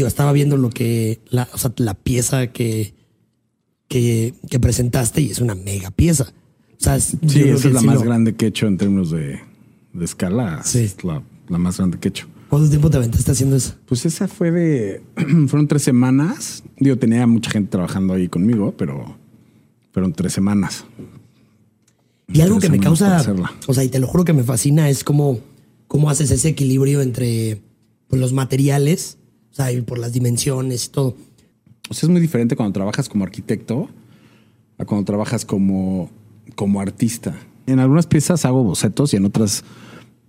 digo, estaba viendo lo que, la, o sea, la pieza que, que, que presentaste y es una mega pieza. O sea, es- Sí, esa es la más lo- grande que he hecho en términos de, de escala. Sí. Es la, la más grande que he hecho. ¿Cuánto tiempo te aventaste haciendo eso? Pues esa fue de. fueron tres semanas. Digo, tenía mucha gente trabajando ahí conmigo, pero fueron tres semanas. Y algo que me causa, hacerla. o sea, y te lo juro que me fascina, es cómo, cómo haces ese equilibrio entre pues, los materiales, o sea, y por las dimensiones y todo. O sea, es muy diferente cuando trabajas como arquitecto a cuando trabajas como, como artista. En algunas piezas hago bocetos y en otras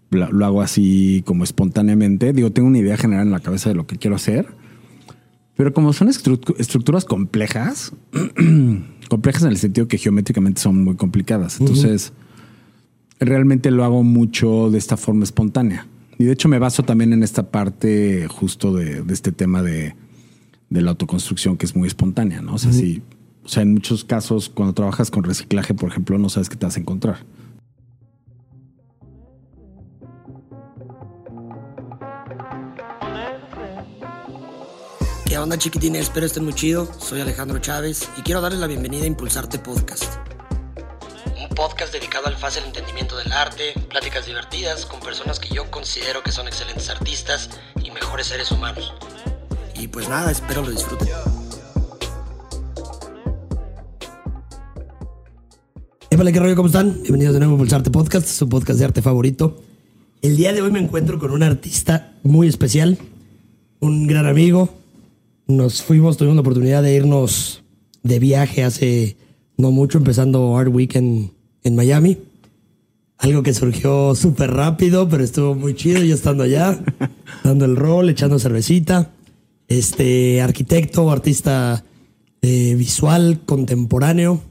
lo, hago así como espontáneamente. Digo, tengo una idea general en la cabeza de lo que quiero hacer. Pero como son estru- estructuras complejas, complejas en el sentido que geométricamente son muy complicadas. Entonces, realmente lo hago mucho de esta forma espontánea. Y de hecho me baso también en esta parte justo de, de este tema de, de la autoconstrucción que es muy espontánea, ¿no? O sea, sí, o sea, en muchos casos cuando trabajas con reciclaje, por ejemplo, no sabes qué te vas a encontrar. ¿Qué onda, chiquitines? Espero estén muy chido. Soy Alejandro Chávez y quiero darles la bienvenida a Impulsarte Podcast. Podcast dedicado al fácil entendimiento del arte, pláticas divertidas con personas que yo considero que son excelentes artistas y mejores seres humanos. Y pues nada, espero lo disfruten. Épale, ¿qué? ¿Cómo están? Bienvenidos de nuevo a Impulsarte Podcast, su podcast de arte favorito. El día de hoy me encuentro con un artista muy especial, un gran amigo, nos fuimos, tuvimos la oportunidad de irnos de viaje hace no mucho, empezando Art Week en, Miami. Algo que surgió súper rápido, pero estuvo muy chido ya estando allá, dando el rol, echando cervecita. Este arquitecto, artista eh, visual, contemporáneo.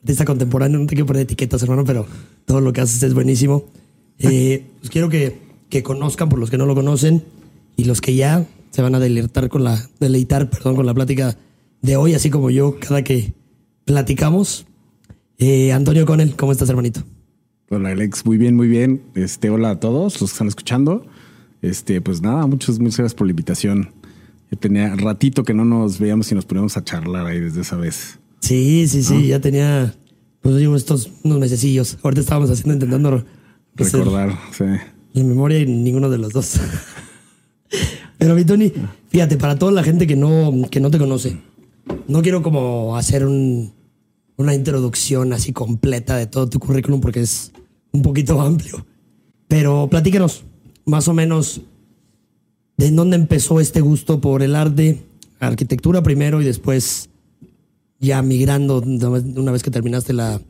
Artista contemporáneo, no te quiero poner etiquetas, hermano, pero todo lo que haces es buenísimo. Eh, pues quiero que, que conozcan por los que no lo conocen y los que ya se van a deleitar con la, deleitar, perdón, con la plática de hoy, así como yo cada que platicamos. Eh, Antonio Conel, ¿cómo estás, hermanito? Hola Alex, muy bien, muy bien. Este, hola a todos los que están escuchando. Este, pues nada, muchas, muchas gracias por la invitación. Yo tenía ratito que no nos veíamos y nos poníamos a charlar ahí desde esa vez. Sí, sí, sí, ya tenía, pues estos unos mesecillos. Ahorita estábamos haciendo, intentando hacer Recordar, sí. la memoria y ninguno de los dos. Pero mi Tony, fíjate, para toda la gente que no, que no te conoce, no quiero como hacer un- una introducción así completa de todo tu currículum porque es un poquito amplio. Pero platícanos más o menos de dónde empezó este gusto por el arte, arquitectura primero y después ya migrando una vez- una vez que terminaste la,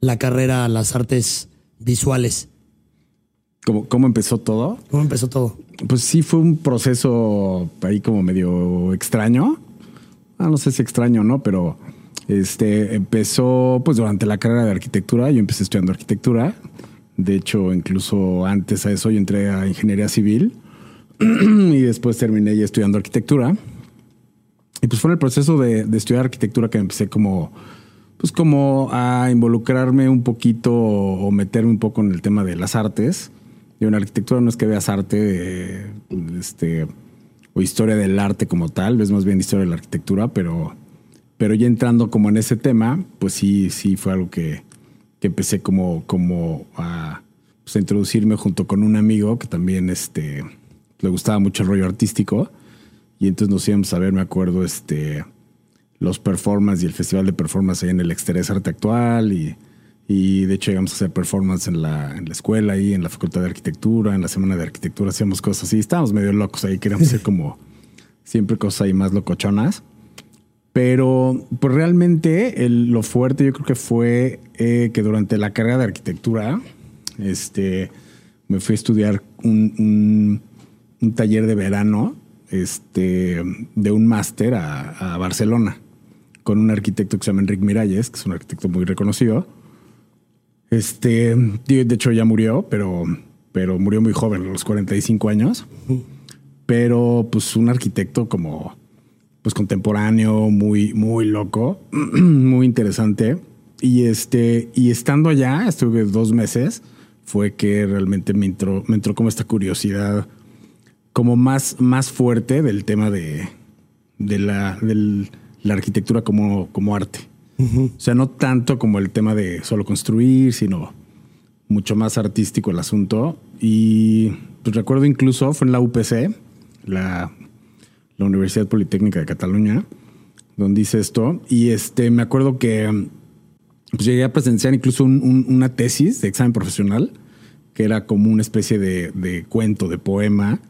la carrera a las artes visuales. ¿Cómo, ¿Cómo empezó todo? ¿Cómo empezó todo? Pues sí, fue un proceso ahí como medio extraño. Ah, no sé si extraño o no, pero este empezó pues durante la carrera de arquitectura. Yo empecé estudiando arquitectura. De hecho, incluso antes a eso yo entré a ingeniería civil y después terminé ya estudiando arquitectura. Y pues fue en el proceso de, de estudiar arquitectura que empecé como, pues como a involucrarme un poquito o meterme un poco en el tema de las artes. Y en arquitectura no es que veas arte, este, o historia del arte como tal, ves más bien historia de la arquitectura, pero, pero ya entrando como en ese tema, pues sí, sí fue algo que, que empecé como, como a, pues, a introducirme junto con un amigo que también este, le gustaba mucho el rollo artístico. Y entonces nos íbamos a ver, me acuerdo, este, los performances y el festival de performance ahí en el Exterés Arte Actual. Y, y de hecho llegamos a hacer performance en la, en la escuela, ahí en la Facultad de Arquitectura, en la Semana de Arquitectura, hacíamos cosas así. Estábamos medio locos ahí, queríamos hacer como siempre cosas ahí más locochonas. Pero pues realmente el- lo fuerte yo creo que fue eh, que durante la carrera de arquitectura este, me fui a estudiar un, un- un taller de verano este, de un máster a, a Barcelona con un arquitecto que se llama Enrique Miralles, que es un arquitecto muy reconocido. Este, de de hecho ya murió, pero, pero murió muy joven, a los 45 años. Pero pues un arquitecto como pues contemporáneo, muy, muy loco, muy interesante. Y este, y estando allá, estuve dos meses, fue que realmente me entró, me entró como esta curiosidad como más, más fuerte del tema de, de la, del- la arquitectura como, como arte. O sea, no tanto como el tema de solo construir, sino mucho más artístico el asunto. Y pues recuerdo incluso, fue en la UPC, la, la Universidad Politécnica de Cataluña, donde hice esto. Y este, me acuerdo que pues llegué a presenciar incluso un- un- una tesis de examen profesional, que era como una especie de, de cuento, de poema.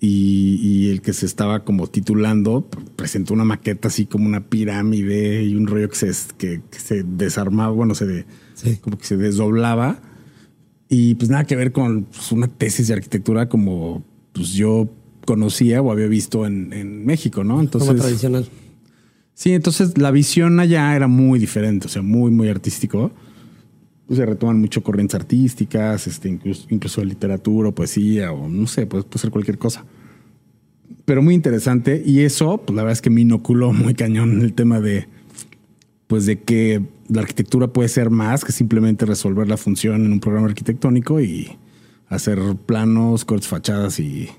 Y, y el que se estaba como titulando presentó una maqueta así como una pirámide y un rollo que se, que, que se desarmaba, bueno, se de- Sí. como que se desdoblaba. Y pues nada que ver con pues, una tesis de arquitectura como pues yo conocía o había visto en, en México, ¿no? Como Entonces, tradicional. sí, entonces la visión allá era muy diferente, o sea, muy, muy artístico. Pues se retoman mucho corrientes artísticas, este, incluso, incluso literatura o poesía o no sé, pues, puede ser cualquier cosa. Pero muy interesante y eso, pues la verdad es que me inoculó muy cañón el tema de, pues de que la arquitectura puede ser más que simplemente resolver la función en un programa arquitectónico y hacer planos, cortes, fachadas y,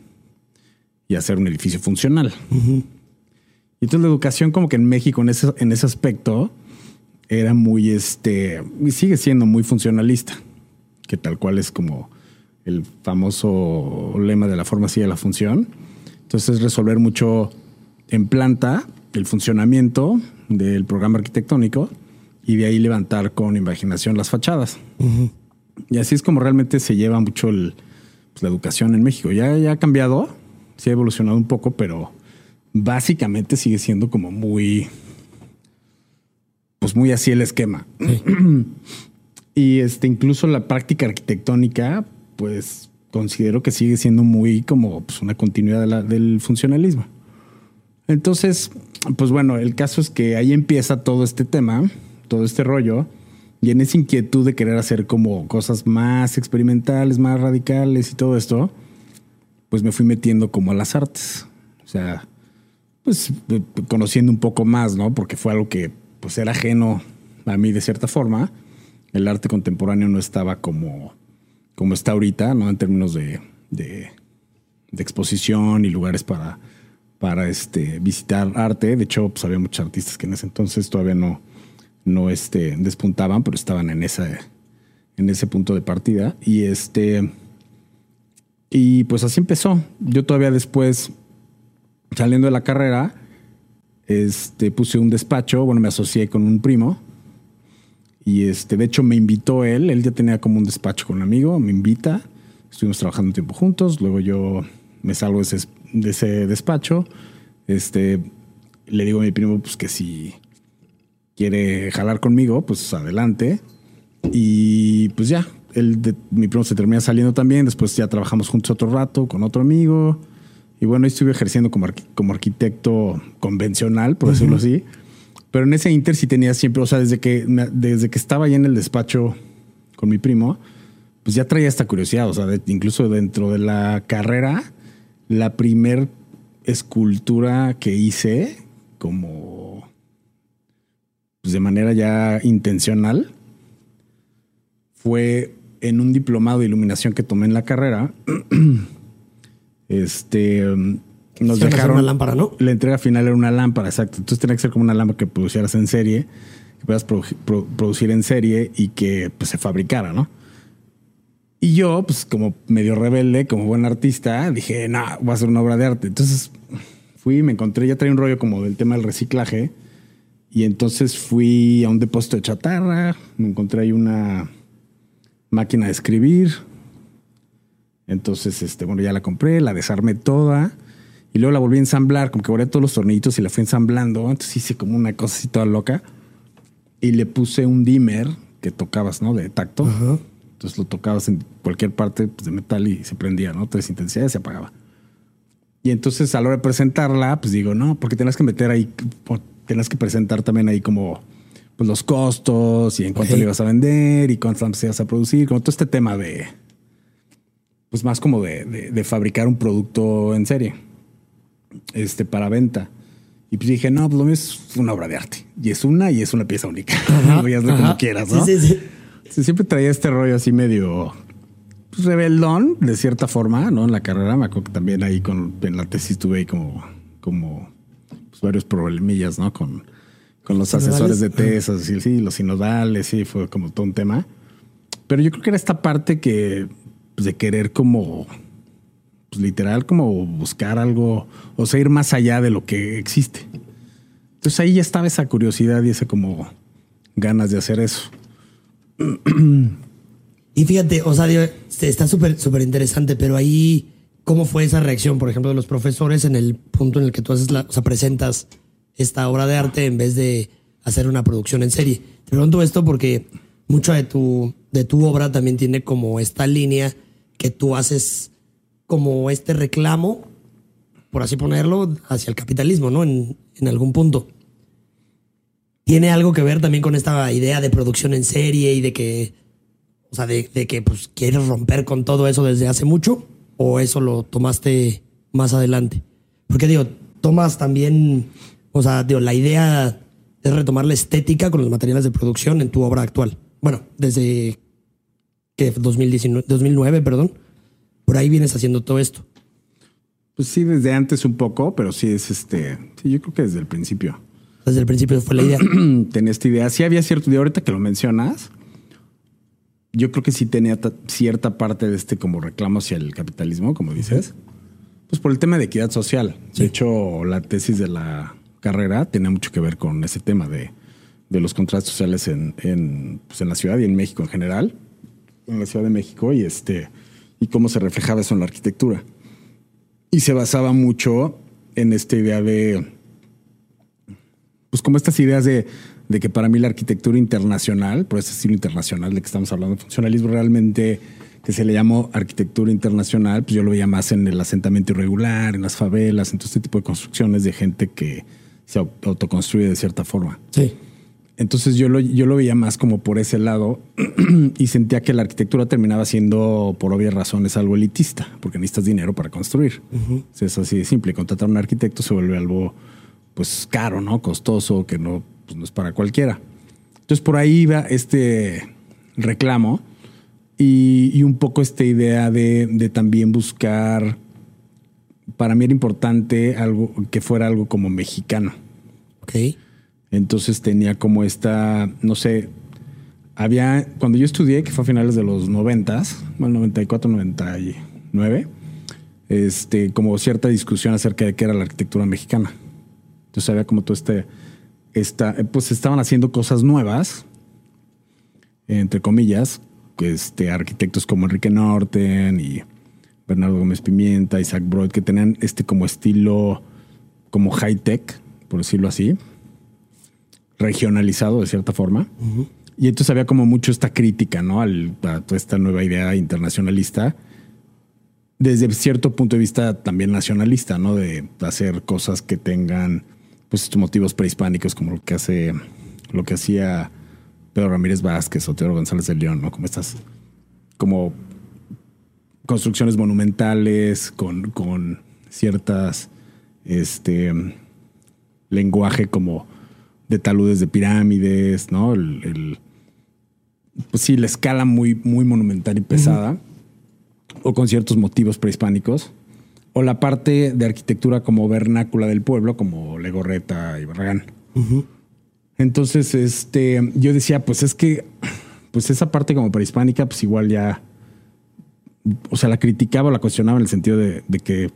y hacer un edificio funcional. Y entonces la educación como que en México en ese, en ese aspecto era muy, este, y sigue siendo muy funcionalista, que tal cual es como el famoso lema de la forma sigue la función. Entonces es resolver mucho en planta el funcionamiento del programa arquitectónico y de ahí levantar con imaginación las fachadas. Y así es como realmente se lleva mucho el, pues, la educación en México. Ya, ya ha cambiado, sí ha evolucionado un poco, pero básicamente sigue siendo como muy, pues muy así el esquema. y este, incluso la práctica arquitectónica, pues considero que sigue siendo muy como pues, una continuidad de la- del funcionalismo. Entonces, pues bueno, el caso es que ahí empieza todo este tema, todo este rollo, y en esa inquietud de querer hacer como cosas más experimentales, más radicales y todo esto, pues me fui metiendo como a las artes. O sea, pues eh, conociendo un poco más, ¿no? Porque fue algo que pues era ajeno a mí de cierta forma. El arte contemporáneo no estaba como, como está ahorita, ¿no? En términos de, de, exposición y lugares para, para este, visitar arte. De hecho, pues había muchos artistas que en ese entonces todavía no, no este, despuntaban, pero estaban en, esa, en ese punto de partida. Y este. Y pues así empezó. Yo todavía después, saliendo de la carrera, este, puse un despacho, bueno, me asocié con un primo. Y este, de hecho, me invitó él. Él ya tenía como un despacho con un amigo, me invita. Estuvimos trabajando un tiempo juntos. Luego yo me salgo de ese, de ese despacho. Este, le digo a mi primo, pues que si quiere jalar conmigo, pues adelante. Y pues ya, él de- mi primo se termina saliendo también. Después ya trabajamos juntos otro rato con otro amigo. Y bueno, estuve ejerciendo como, como arquitecto convencional, por decirlo así. Pero en ese inter sí tenía siempre, o sea, desde que, me- desde que estaba ahí en el despacho con mi primo, pues ya traía esta curiosidad. O sea, de- incluso dentro de la carrera, la primer escultura que hice como pues de manera ya intencional fue en un diplomado de iluminación que tomé en la carrera. este um, nos dejaron una lámpara, ¿no? La entrega final era una lámpara, exacto. Entonces tenía que ser como una lámpara que producieras en serie, que puedas produ- pro- producir en serie y que pues, se fabricara, ¿no? Y yo, pues como medio rebelde, como buen artista, dije, no, voy a hacer una obra de arte. Entonces fui, me encontré, ya traía un rollo como del tema del reciclaje. Y entonces fui a un depósito de chatarra, me encontré ahí una máquina de escribir. Entonces, este, bueno, ya la compré, la desarmé toda. Y luego la volví a ensamblar, como que borré todos los tornillitos y la fui ensamblando. Entonces hice como una cosa así toda loca. Y le puse un dimmer que tocabas, ¿no? De tacto. Ajá. Entonces lo tocabas en cualquier parte pues, de metal y se prendía, ¿no? Tres intensidades y se apagaba. Y entonces a la hora de presentarla, pues digo, no, porque tenías que meter ahí, tenías que presentar también ahí como pues, los costos y en cuánto le ibas a vender y cuántas ibas a producir, como todo este tema de, pues más como de, de- de fabricar un producto en serie, este, para venta. Y pues dije, no, pues lo mío es una obra de arte. Y es una y es una pieza única. Ajá, como ajá. quieras, ¿no? Sí, sí, sí. Sí, siempre traía este rollo así medio pues, rebeldón, de cierta forma, ¿no? En la carrera, me acuerdo que también ahí con, en la tesis tuve ahí como, como pues, varios problemillas, ¿no? Con, con los asesores de tesis, sí, sí, los sinodales, sí, fue como todo un tema. Pero yo creo que era esta parte que, pues, de querer como, pues literal, como buscar algo, o sea, ir más allá de lo que existe. Entonces ahí ya estaba esa curiosidad y ese como ganas de hacer eso. Y fíjate, o sea, digo, está súper súper interesante, pero ahí, ¿cómo fue esa reacción, por ejemplo, de los profesores en el punto en el que tú haces la, o sea, presentas esta obra de arte en vez de hacer una producción en serie? Te pregunto esto porque mucho de tu, de tu obra también tiene como esta línea que tú haces como este reclamo, por así ponerlo, hacia el capitalismo, ¿no? En, en algún punto. ¿Tiene algo que ver también con esta idea de producción en serie y de que, o sea, de que pues quieres romper con todo eso desde hace mucho? ¿O eso lo tomaste más adelante? Porque digo, tomas también, o sea, digo, la idea es retomar la estética con los materiales de producción en tu obra actual. Bueno, desde que 2019, 2009, perdón. Por ahí vienes haciendo todo esto. Pues sí, desde antes un poco, pero sí es este. Sí, yo creo que desde el principio. Desde el principio fue la idea. tenía esta idea. Sí había cierto idea. Ahorita que lo mencionas, yo creo que sí tenía ta- cierta parte de este como reclamo hacia el capitalismo, como dices. Pues por el tema de equidad social. Sí. De hecho, la tesis de la carrera tenía mucho que ver con ese tema de, de los contrastes sociales en, en, pues, en la ciudad y en México en general. En la Ciudad de México y este y cómo se reflejaba eso en la arquitectura. Y se basaba mucho en esta idea de pues como estas ideas de, de que para mí la arquitectura internacional, por ese estilo internacional de que estamos hablando, funcionalismo realmente que se le llamó arquitectura internacional, pues yo lo veía más en el asentamiento irregular, en las favelas, en todo este tipo de construcciones de gente que se au- autoconstruye de cierta forma. Sí. Entonces yo lo, yo lo veía más como por ese lado y sentía que la arquitectura terminaba siendo, por obvias razones, algo elitista, porque necesitas dinero para construir. O sea, es así de simple. Contratar a un arquitecto se vuelve algo pues caro, ¿no? Costoso, que no, pues, no es para cualquiera. Entonces por ahí iba este reclamo y, y un poco esta idea de, de también buscar, para mí era importante algo que fuera algo como mexicano. Ok. Entonces tenía como esta, no sé, había, cuando yo estudié, que fue a finales de los noventas, bueno, 94, 99, este, como cierta discusión acerca de qué era la arquitectura mexicana. Entonces había como todo este, esta, pues estaban haciendo cosas nuevas, entre comillas, este, arquitectos como Enrique Norten y Bernardo Gómez Pimienta, Isaac Broad, que tenían este como estilo, como high tech, por decirlo así regionalizado de cierta forma. Y entonces había como mucho esta crítica, ¿no? Al- a toda esta nueva idea internacionalista, desde cierto punto de vista también nacionalista, ¿no? De hacer cosas que tengan, pues, estos motivos prehispánicos, como lo que hace, lo que hacía Pedro Ramírez Vázquez o Teodoro González de León, ¿no? Como estas, como construcciones monumentales con, con ciertas, este, lenguaje como de taludes de pirámides, ¿no? El, el- pues sí, la escala muy, muy monumental y pesada, o con ciertos motivos prehispánicos, o la parte de arquitectura como vernácula del pueblo, como Legorreta y Barragán. Entonces, este, yo decía, pues es que, pues esa parte como prehispánica, pues igual ya, o sea, la criticaba o la cuestionaba en el sentido de, de que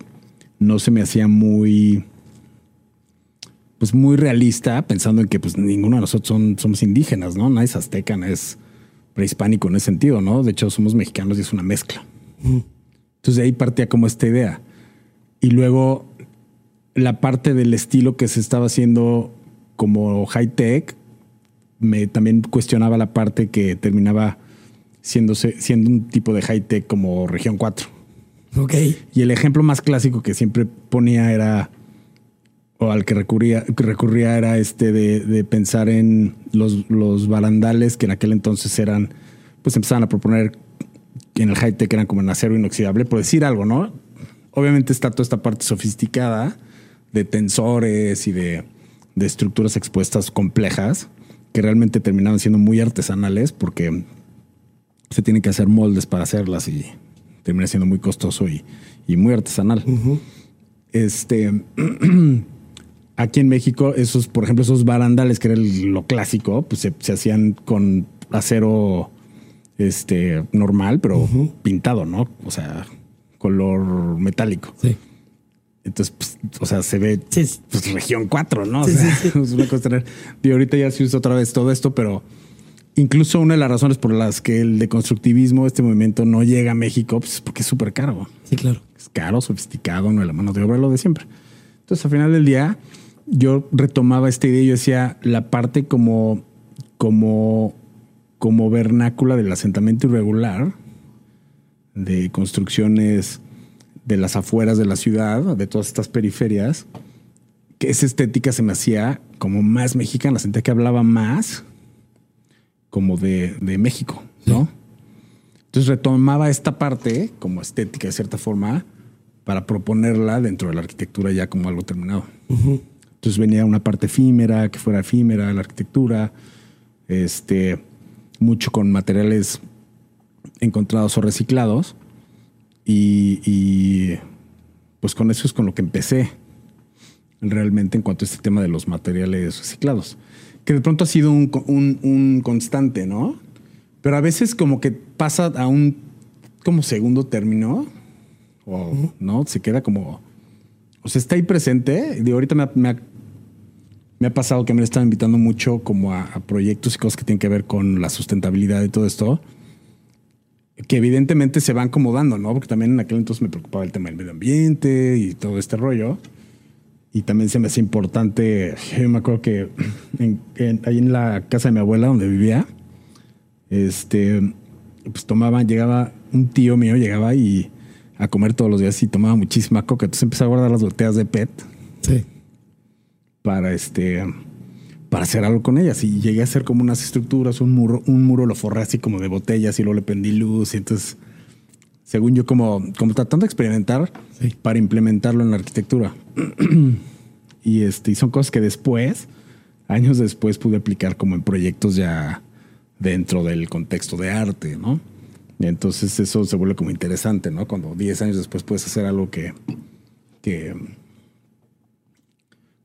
no se me hacía muy, pues muy realista, pensando en que pues ninguno de nosotros son, somos indígenas, ¿no? Nadie es azteca, nadie es prehispánico en ese sentido, ¿no? De hecho, somos mexicanos y es una mezcla. Entonces de ahí partía como esta idea. Y luego la parte del estilo que se estaba haciendo como high tech, me también cuestionaba la parte que terminaba siendo, siendo un tipo de high tech como región 4. Ok. Y el ejemplo más clásico que siempre ponía era, o al que recurría, que recurría era este de, de pensar en los, los barandales que en aquel entonces eran, pues empezaban a proponer en el high tech eran como en acero inoxidable, por decir algo, ¿no? Obviamente está toda esta parte sofisticada de tensores y de, de estructuras expuestas complejas que realmente terminaban siendo muy artesanales porque se tienen que hacer moldes para hacerlas y termina siendo muy costoso y, y muy artesanal. Este, aquí en México, esos, por ejemplo, esos barandales que era el- lo clásico, pues se, se hacían con acero este, normal, pero pintado, ¿no? O sea, color metálico. Sí. Entonces, pues, o sea, se ve Sí, pues, región 4, ¿no? O Sí, sea, sí, sí. es una cosa tener. Y ahorita ya se usa otra vez todo esto, pero incluso una de las razones por las que el deconstructivismo, este movimiento, no llega a México, pues es porque es súper caro. Sí, claro. Es caro, sofisticado, no es la mano de obra, lo de siempre. Entonces, al final del día, yo retomaba esta idea y yo decía la parte como, como, como vernácula del asentamiento irregular, de construcciones de las afueras de la ciudad, de todas estas periferias, que esa estética se me hacía como más mexicana, sentía que hablaba más como de, de México, ¿no? Entonces retomaba esta parte como estética de cierta forma para proponerla dentro de la arquitectura ya como algo terminado. Entonces venía una parte efímera, que fuera efímera, la arquitectura, este, mucho con materiales encontrados o reciclados. Y, y, pues con eso es con lo que empecé realmente en cuanto a este tema de los materiales reciclados. Que de pronto ha sido un, un- un constante, ¿no? Pero a veces como que pasa a un como segundo término, o no, se queda como, o sea, está ahí presente. Y ahorita me ha, me ha- me ha pasado que me están invitando mucho como a, a proyectos y cosas que tienen que ver con la sustentabilidad y todo esto, que evidentemente se van como dando, ¿no? Porque también en aquel entonces me preocupaba el tema del medio ambiente y todo este rollo. Y también se me hace importante, yo me acuerdo que en- en- ahí en la casa de mi abuela donde vivía, este, pues tomaban, llegaba un tío mío, llegaba y a comer todos los días y tomaba muchísima coca. Entonces empecé a guardar las botellas de PET Sí. para este para hacer algo con ellas y llegué a hacer como unas estructuras, un muro, un muro lo forré así como de botellas y luego le prendí luz y entonces según yo como como tratando de experimentar Sí. para implementarlo en la arquitectura. y este y son cosas que después años después pude aplicar como en proyectos ya dentro del contexto de arte, ¿no? Y entonces eso se vuelve como interesante, ¿no? Cuando 10 años después puedes hacer algo que que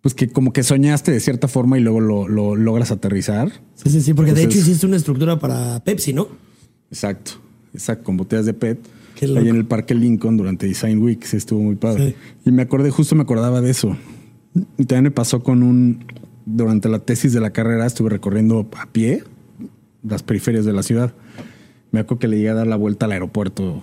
pues que como que soñaste de cierta forma y luego lo, lo logras aterrizar. Sí, sí, sí, porque de hecho hiciste una estructura para Pepsi, ¿no? Exacto, exacto, con botellas de PET. Ahí en el Parque Lincoln durante Design Week, sí, estuvo muy padre. Sí. Y me acordé, justo me acordaba de eso. Y también me pasó con un, durante la tesis de la carrera, estuve recorriendo a pie las periferias de la ciudad. Me acuerdo que le llegué a dar la vuelta al aeropuerto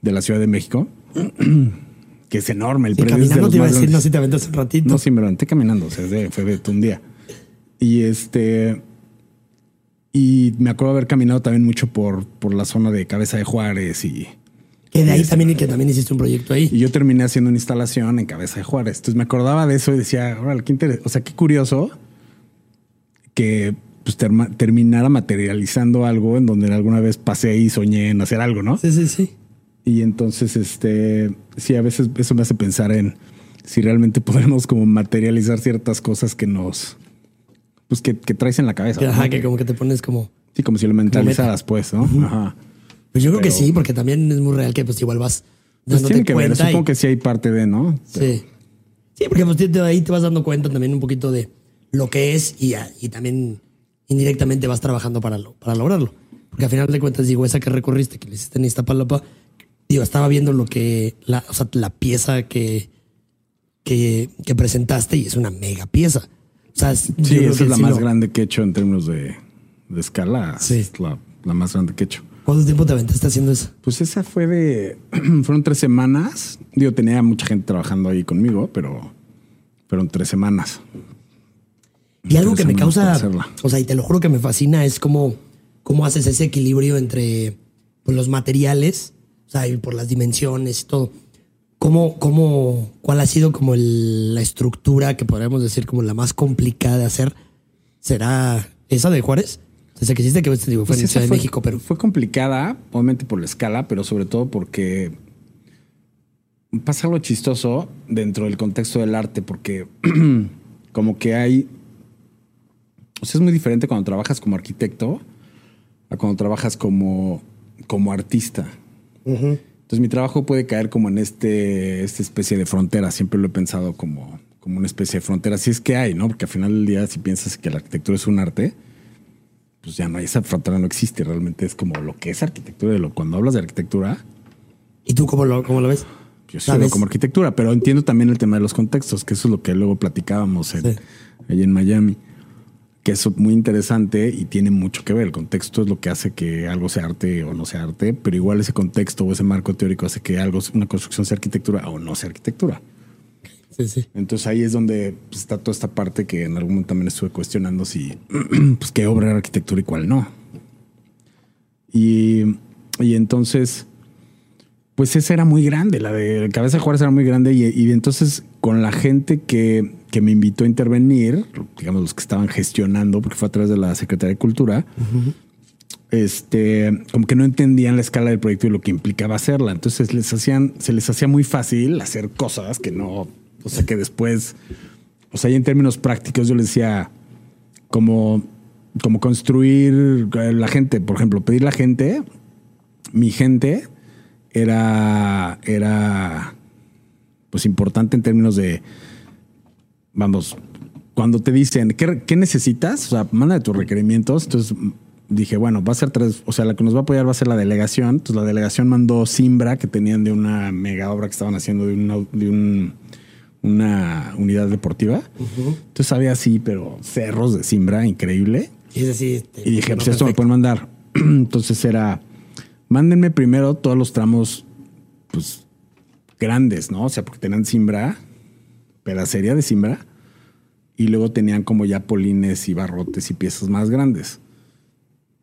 de la Ciudad de México, que es enorme. El Sí, predio es de caminando los te iba a decir, no grandes. sé si te aventas un ratito. No, sí, me levanté caminando, o sea, es de- fue de un día. Y este. Y me acuerdo haber caminado también mucho por, por la zona de Cabeza de Juárez y, que de ahí también, que también hiciste un proyecto ahí. y yo terminé haciendo una instalación en Cabeza de Juárez. Entonces me acordaba de eso y decía, órale, qué interes- o sea, qué curioso que pues, terma- terminara materializando algo en donde alguna vez pasé y soñé en hacer algo, ¿no? Sí, sí, sí. Y entonces, este, sí, a veces eso me hace pensar en si realmente podemos como materializar ciertas cosas que nos, pues que, que traes en la cabeza. Ajá, que como que te pones como... Sí, como si lo mentalizaras, pues, ¿no? Ajá. Pues yo creo que sí, porque también es muy real que pues igual vas Pues dándote tiene que ver, cuenta. y- supongo que sí hay parte de, ¿no? Sí. Sí, porque pues, te- ahí te vas dando cuenta también un poquito de lo que es y, ya- y también indirectamente vas trabajando para, lo, para lograrlo. Porque al final de cuentas, digo, esa que recorriste, que le hiciste en Iztapalapa, digo, estaba viendo lo que, la, o sea, la pieza que, que, que presentaste y es una mega pieza. O sea, es- yo Sí, creo esa que es la sí más lo- grande que he hecho en términos de, de escala. Sí. Es la, la más grande que he hecho. ¿Cuánto tiempo te aventaste haciendo eso? Pues esa fue de. fueron tres semanas. Digo, tenía mucha gente trabajando ahí conmigo, pero fueron tres semanas. Y algo que me causa, o sea, y te lo juro que me fascina, es cómo, cómo haces ese equilibrio entre pues, los materiales, o sea, y por las dimensiones y todo. ¿Cómo, cómo, ¿Cuál ha sido como el- la estructura que podríamos decir como la más complicada de hacer? ¿Será esa de Juárez? Desde que hiciste que te digo, fue Pues en esa Ciudad de fue- México, pero Fue complicada, obviamente por la escala, pero sobre todo porque pasa algo chistoso dentro del contexto del arte, porque como que hay. O sea, es muy diferente cuando trabajas como arquitecto a cuando trabajas como, como artista. Entonces mi trabajo puede caer como en este, esta especie de frontera. Siempre lo he pensado como, como una especie de frontera. Si es que hay, ¿no? Porque al final del día, si piensas que la arquitectura es un arte, pues ya no hay, esa frontera no existe. Realmente es como lo que es arquitectura. Lo, cuando hablas de arquitectura... ¿Y tú cómo lo, cómo lo ves? Yo sí veo como arquitectura, pero entiendo también el tema de los contextos, que eso es lo que luego platicábamos en, allí en Miami que es muy interesante y tiene mucho que ver. El contexto es lo que hace que algo sea arte o no sea arte, pero igual ese contexto o ese marco teórico hace que algo, una construcción sea arquitectura o no sea arquitectura. Sí, sí. Entonces ahí es donde pues, está toda esta parte que en algún momento también estuve cuestionando si, pues, qué obra era arquitectura y cuál no. Y, y entonces, pues esa era muy grande, la de Cabeza de Juárez era muy grande y, y entonces con la gente que, que, me invitó a intervenir, digamos los que estaban gestionando, porque fue a través de la Secretaría de Cultura, este, como que no entendían la escala del proyecto y lo que implicaba hacerla. Entonces les hacían, se les hacía muy fácil hacer cosas que no, o sea que después, o sea, ya en términos prácticos yo les decía como, como construir la gente, por ejemplo, pedir la gente, mi gente era, era pues importante en términos de, vamos, cuando te dicen, ¿qué, necesitas? O sea, manda tus requerimientos. Entonces dije, bueno, va a ser tres, o sea, la que nos va a apoyar va a ser la delegación. Entonces la delegación mandó Simbra, que tenían de una mega obra que estaban haciendo de, una, de un, una unidad deportiva. Entonces había así, pero cerros de Simbra, increíble. Y, este, y dije, pues esto me pueden mandar. Entonces era, mándenme primero todos los tramos, pues grandes, ¿no? O sea, porque tenían cimbra, pedacería de cimbra, y luego tenían como ya polines y barrotes y piezas más grandes.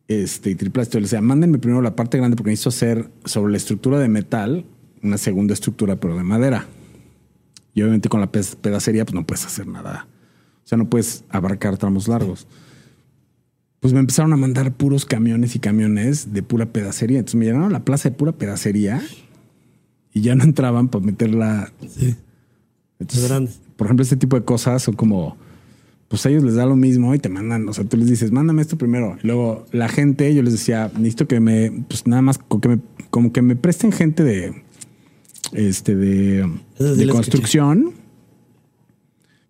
Este, y triple O sea, mándenme primero la parte grande porque necesito hacer sobre la estructura de metal una segunda estructura, pero de madera. Y obviamente con la pedacería, pues no puedes hacer nada. O sea, no puedes abarcar tramos largos. Pues me empezaron a mandar puros camiones y camiones de pura pedacería. Entonces me llenaron a la plaza de pura pedacería y ya no entraban para meterla. Sí. Entonces, por ejemplo, este tipo de cosas son como, pues a ellos les da lo mismo y te mandan, o sea, tú les dices, mándame esto primero. Y luego la gente, yo les decía, necesito que me, pues nada más, como que me, como que me presten gente de, este, de, de construcción.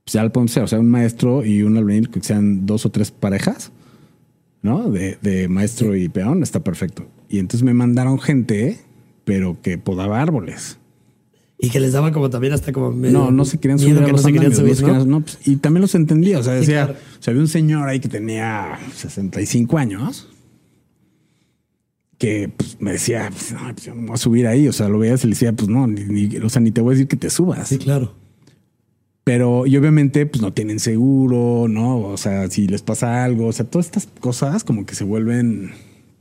Pues ya lo podemos hacer, o sea, un maestro y un albañil que sean dos o tres parejas, ¿no? De, de maestro y peón, está perfecto. Y entonces me mandaron gente pero que podaba árboles. Y que les daba como también hasta como No, no se querían subir a los no pues, y también los entendía. O sea, decía, o sea, había un señor ahí que tenía 65 años que pues, me decía, pues, no, pues, yo no voy a subir ahí. O sea, lo veías y le decía, pues no, ni, o sea, ni te voy a decir que te subas. Sí, claro. Pero, y obviamente, pues no tienen seguro, ¿no? O sea, si les pasa algo, o sea, todas estas cosas como que se vuelven,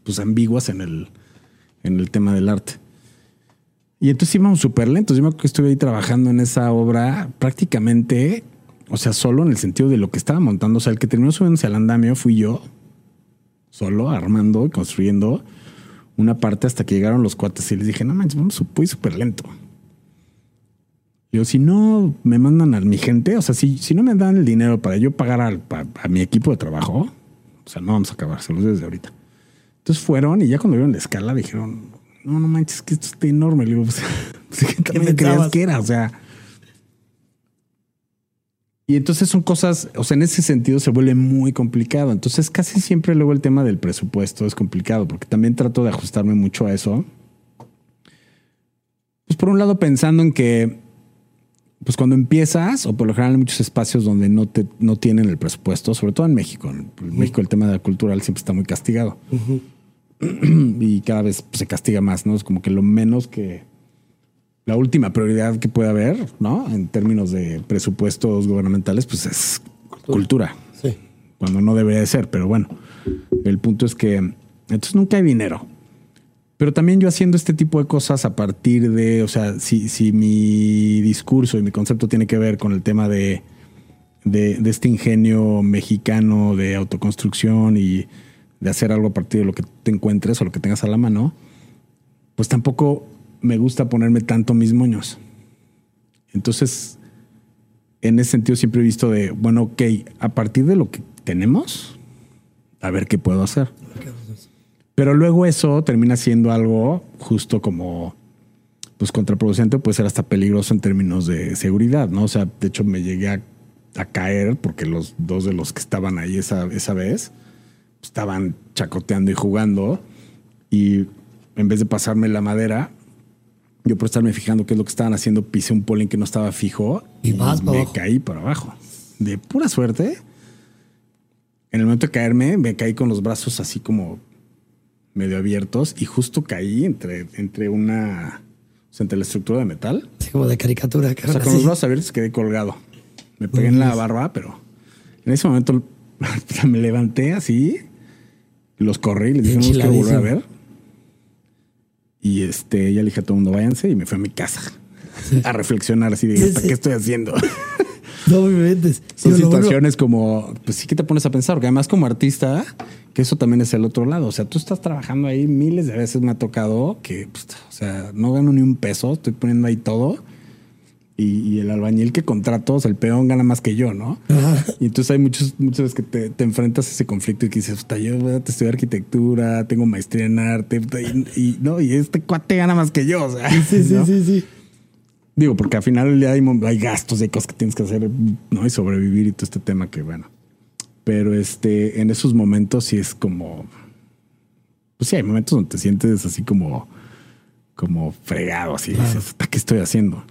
pues, ambiguas en el, en el tema del arte. Y entonces íbamos súper lentos. Yo me acuerdo que estuve ahí trabajando en esa obra prácticamente, o sea, solo en el sentido de lo que estaba montando. O sea, el que terminó subiéndose al andamio fui yo, solo armando y construyendo una parte hasta que llegaron los cuates y les dije, no manches, vamos súper lento. Yo, si no me mandan a mi gente, o sea, si, si no me dan el dinero para yo pagar a, mi equipo de trabajo, o sea, no vamos a acabar, se los desde ahorita. Entonces fueron y ya cuando vieron la escala dijeron, no, no manches, que esto está enorme. Le digo, pues, ¿qué también creías que era? O sea. Y entonces son cosas, o sea, en ese sentido se vuelve muy complicado. Entonces casi siempre luego el tema del presupuesto es complicado, porque también trato de ajustarme mucho a eso. Pues por un lado pensando en que, pues cuando empiezas, o por lo general en muchos espacios donde no, te, no tienen el presupuesto, sobre todo en México, en México el tema de la cultural siempre está muy castigado. y cada vez se castiga más, ¿no? Es como que lo menos que la última prioridad que puede haber, ¿no? En términos de presupuestos gubernamentales, pues es cultura. Sí. Cuando no debería de ser, pero bueno, el punto es que entonces nunca hay dinero. Pero también yo haciendo este tipo de cosas a partir de, o sea, si, si mi discurso y mi concepto tiene que ver con el tema de, de este ingenio mexicano de autoconstrucción y de hacer algo a partir de lo que te encuentres o lo que tengas a la mano, pues tampoco me gusta ponerme tanto mis moños. Entonces, en ese sentido siempre he visto de, bueno, ok, a partir de lo que tenemos, a ver qué puedo hacer. Pero luego eso termina siendo algo justo como pues contraproducente, puede ser hasta peligroso en términos de seguridad, ¿no? O sea, de hecho me llegué a, caer porque los dos de los que estaban ahí esa, esa vez estaban chacoteando y jugando y en vez de pasarme la madera, yo por estarme fijando qué es lo que estaban haciendo, pisé un polín que no estaba fijo Y vas me abajo. caí para abajo. De pura suerte, en el momento de caerme, me caí con los brazos así como medio abiertos y justo caí entre, entre una, o sea, entre la estructura de metal. Así como de caricatura. O sea, con los brazos abiertos quedé colgado. Me pegué en la barba, pero en ese momento me levanté así, los corrí, les dije, no los quiero volver a ver. Y este, ya le dije a todo el mundo, váyanse, y me fui a mi casa a reflexionar así de, ¿hasta sí. qué estoy haciendo? No me inventes. Son bueno- situaciones como, pues sí que te pones a pensar, porque además como artista, que eso también es el otro lado. O sea, tú estás trabajando ahí miles de veces, me ha tocado que, pues, o sea, no gano ni un peso, estoy poniendo ahí todo. Y, y el albañil que contrato, o sea, el peón gana más que yo, ¿no? Ajá. Y entonces hay muchos, muchas veces que te, te enfrentas a ese conflicto y que dices, puta, yo voy a estudiar arquitectura, tengo maestría en arte, y, y, no, y este cuate gana más que yo, o sea. Sí, sí, ¿no? sí, sí. Digo, porque al final del día hay, hay gastos, hay cosas que tienes que hacer, ¿no? Y sobrevivir y todo este tema que, bueno. Pero este, en esos momentos sí es como. Pues sí, hay momentos donde te sientes así como. como fregado, así. Dices, "Puta, ¿qué estoy haciendo?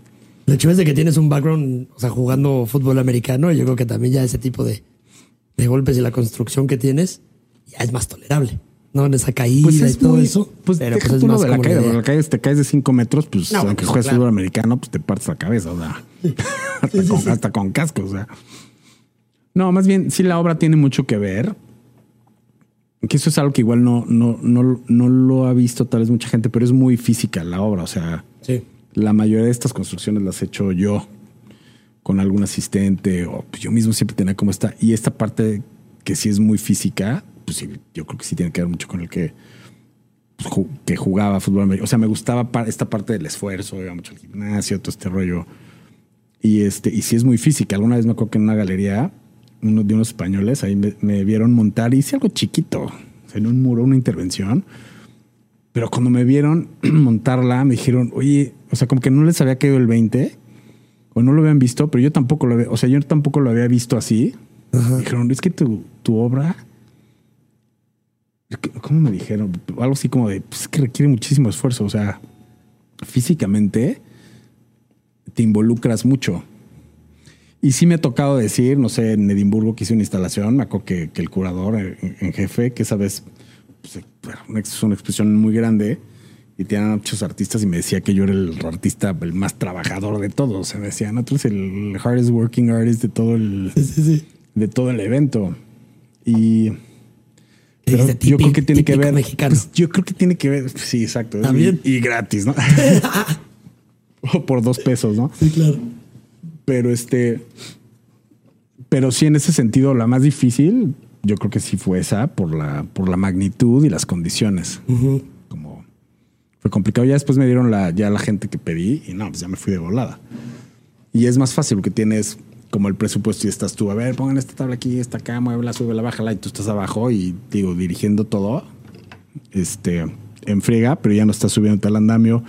Lo hecho es de que tienes un background, o sea, jugando fútbol americano, y yo creo que también ya ese tipo de, de golpes y la construcción que tienes ya es más tolerable. ¿No? En esa caída y todo muy- eso. Pues, pero pues es tú más de la caída. la caída, te caes de 5 metros, pues No, aunque pues, juegues claro. fútbol americano, pues te partes la cabeza, o sea, hasta, con, hasta con casco, o sea. No, más bien, sí, la obra tiene mucho que ver. Que eso es algo que igual no, no, no, no lo ha visto tal vez mucha gente, pero es muy física la obra. O sea, Sí. La mayoría de estas construcciones las he hecho yo con algún asistente o pues, yo mismo siempre tenía como esta. Y esta parte que sí es muy física, pues sí, yo creo que sí tiene que ver mucho con el que, pues, ju- que jugaba fútbol. O sea, me gustaba esta parte del esfuerzo, iba mucho al gimnasio, todo este rollo. Y este, y sí es muy física. Alguna vez me acuerdo que en una galería, uno de unos españoles, ahí me, me vieron montar y hice algo chiquito, o sea, en un muro, una intervención. Pero cuando me vieron montarla, me dijeron, oye, o sea, como que no les había caído el 20 o no lo habían visto, pero yo tampoco lo había, o sea, yo tampoco lo había visto así. Me dijeron, es que tu, tu obra, ¿cómo me dijeron? Algo así como de, pues es que requiere muchísimo esfuerzo, o sea, físicamente te involucras mucho. Y sí me ha tocado decir, no sé, en Edimburgo que hice una instalación, me acuerdo que, que el curador en, en jefe, que esa vez pues, una- es una expresión muy grande y tenían muchos artistas y me decía que yo era el artista el más trabajador de todos. O sea, me decía, no, tú eres el hardest working artist de todo el, Sí, sí, sí. de todo el evento. Y pero Dijiste, yo creo que tiene que ver. pues, yo creo que tiene que ver. Sí, exacto. También. Y, y gratis, ¿no? o por dos pesos, ¿no? Sí, claro. Pero este. Pero sí, en ese sentido, la más difícil, yo creo que sí fue esa por la, por la magnitud y las condiciones. Como fue complicado. Ya después me dieron la, ya la gente que pedí y no, pues ya me fui de volada. Y es más fácil porque tienes como el presupuesto y estás tú, a ver, pongan esta tabla aquí, esta acá, muévela, súbela, bájala, y tú estás abajo y digo, dirigiendo todo, este, en friega, pero ya no estás subiendo al andamio.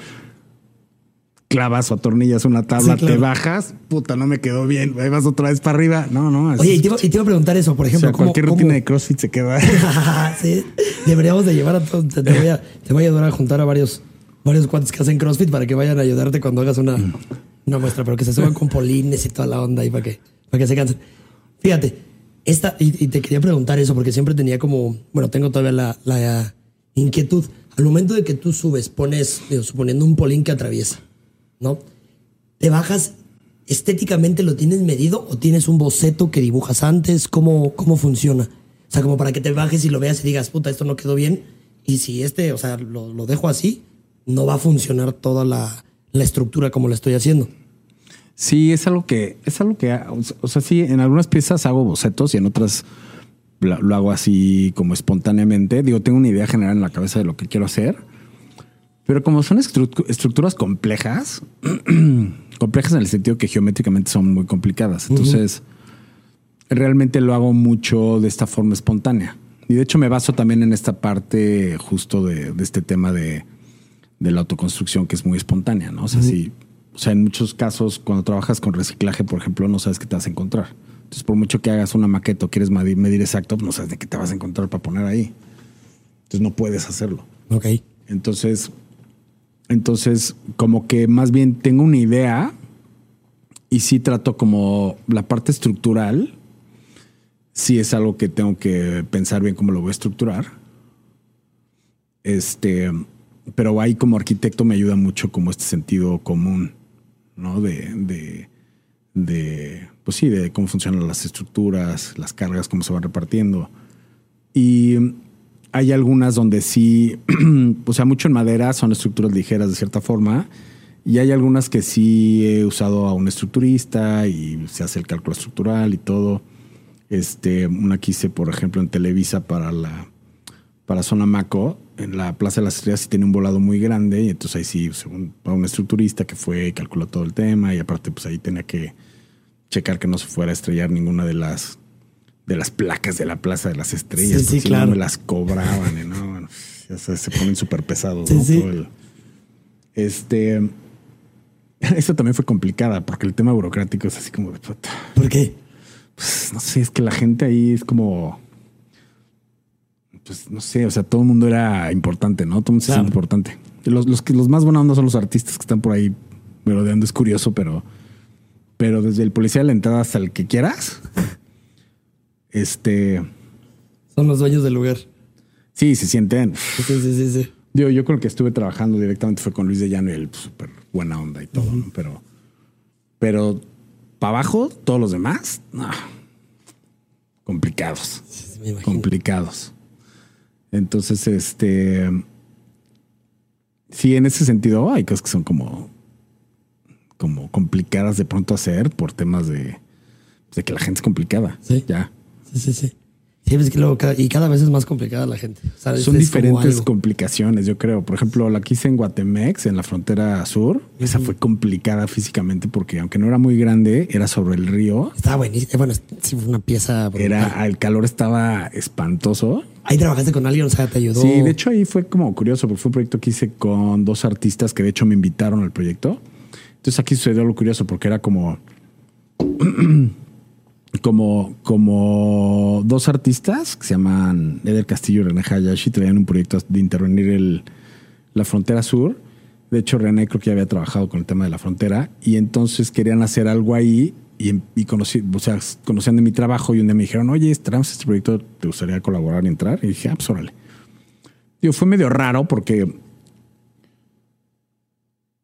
Clavas o atornillas una tabla, Sí, claro. te bajas, puta, no me quedó bien, ahí vas otra vez para arriba. No, no. así Oye, y te, iba, y te iba a preguntar eso, por o ejemplo. sea, ¿cómo- cualquier cómo- rutina de CrossFit se queda. sí, deberíamos de llevar a todos. Te, voy a, te voy a ayudar a juntar a varios, varios cuantos que hacen CrossFit para que vayan a ayudarte cuando hagas una, una muestra, pero que se suban con polines y toda la onda ahí para que, para que se cansen. Fíjate, esta, y, y te quería preguntar eso porque siempre tenía como, bueno, tengo todavía la, la inquietud. Al momento de que tú subes, pones, digo, suponiendo un polín que atraviesa, ¿no? ¿Te bajas estéticamente lo tienes medido o tienes un boceto que dibujas antes? ¿Cómo, cómo funciona? O sea, como para que te bajes y lo veas y digas, puta, esto no quedó bien. Y si este, o sea, lo, lo dejo así, no va a funcionar toda la, la estructura como la estoy haciendo. Sí, es algo que, es algo que, o sea, sí, en algunas piezas hago bocetos y en otras lo, lo hago así como espontáneamente. Digo, tengo una idea general en la cabeza de lo que quiero hacer, pero como son estru- estructuras complejas, complejas en el sentido que geométricamente son muy complicadas. Entonces, realmente lo hago mucho de esta forma espontánea. Y de hecho me baso también en esta parte justo de, de este tema de, de la autoconstrucción que es muy espontánea, ¿no? O sea, sí, o sea, en muchos casos cuando trabajas con reciclaje, por ejemplo, no sabes qué te vas a encontrar. Entonces, por mucho que hagas una maqueta o quieres medir, medir exacto, no sabes de qué te vas a encontrar para poner ahí. Entonces no puedes hacerlo. Ok. Entonces, entonces, como que más bien tengo una idea y sí trato como la parte estructural, sí es algo que tengo que pensar bien cómo lo voy a estructurar. Este, pero ahí como arquitecto me ayuda mucho como este sentido común, ¿no? De, de, de, pues sí, de cómo funcionan las estructuras, las cargas, cómo se van repartiendo. Y hay algunas donde sí, o sea, mucho en madera son estructuras ligeras de cierta forma. Y hay algunas que sí he usado a un estructurista y se hace el cálculo estructural y todo. Este, una que hice, por ejemplo, en Televisa para la para Zona Maco, en la Plaza de las Estrellas sí tiene un volado muy grande y entonces ahí sí, según para un estructurista que fue, calculó todo el tema y aparte pues ahí tenía que checar que no se fuera a estrellar ninguna de las de las placas de la Plaza de las Estrellas, Sí, sí, si claro. no me las cobraban, y no, bueno, ya sabes, se ponen súper pesados, Sí, ¿no? sí. Todo el- este, eso también fue complicada porque el tema burocrático es así como de puta. ¿Por qué? Pues no sé, es que la gente ahí es como. Pues no sé, o sea, todo el mundo era importante, ¿no? Todo el mundo se Claro. siente importante. Los, los, que, los más buenos onda son los artistas que están por ahí merodeando, es curioso, pero. Pero desde el policía de la entrada hasta el que quieras. Este. Son los dueños del lugar. Sí, se sienten. Sí, sí, sí, sí. Digo, yo con el que estuve trabajando directamente fue con Luis de Llano y él, pues, súper buena onda y todo, ¿no? Pero. Pero. Para abajo, todos los demás, no. Complicados. Sí, me complicados. Entonces, este. Sí, en ese sentido hay cosas que son como. como complicadas de pronto hacer por temas de. de que la gente es complicada. Sí. Ya. Sí, sí, sí. Sí, pues que luego cada- y cada vez es más complicada la gente. O sea, es- Son diferentes complicaciones, yo creo. Por ejemplo, la que hice en Guatemex, en la frontera sur, esa fue complicada físicamente porque aunque no era muy grande, era sobre el río. Estaba buenísimo. Bueno, sí, fue una pieza. brutal. Era, el calor estaba espantoso. Ahí trabajaste con alguien, o sea, te ayudó. Sí, de hecho ahí fue como curioso, porque fue un proyecto que hice con dos artistas que de hecho me invitaron al proyecto. Entonces aquí sucedió algo curioso, porque era como, como, como dos artistas que se llaman Eder Castillo y René Hayashi, traían un proyecto de intervenir el, la frontera sur. De hecho, René creo que ya había trabajado con el tema de la frontera y entonces querían hacer algo ahí y, y conocí, o sea, conocían de mi trabajo y un día me dijeron, oye, traemos este proyecto, ¿te gustaría colaborar y entrar? Y dije, ah, pues órale. Digo, fue medio raro porque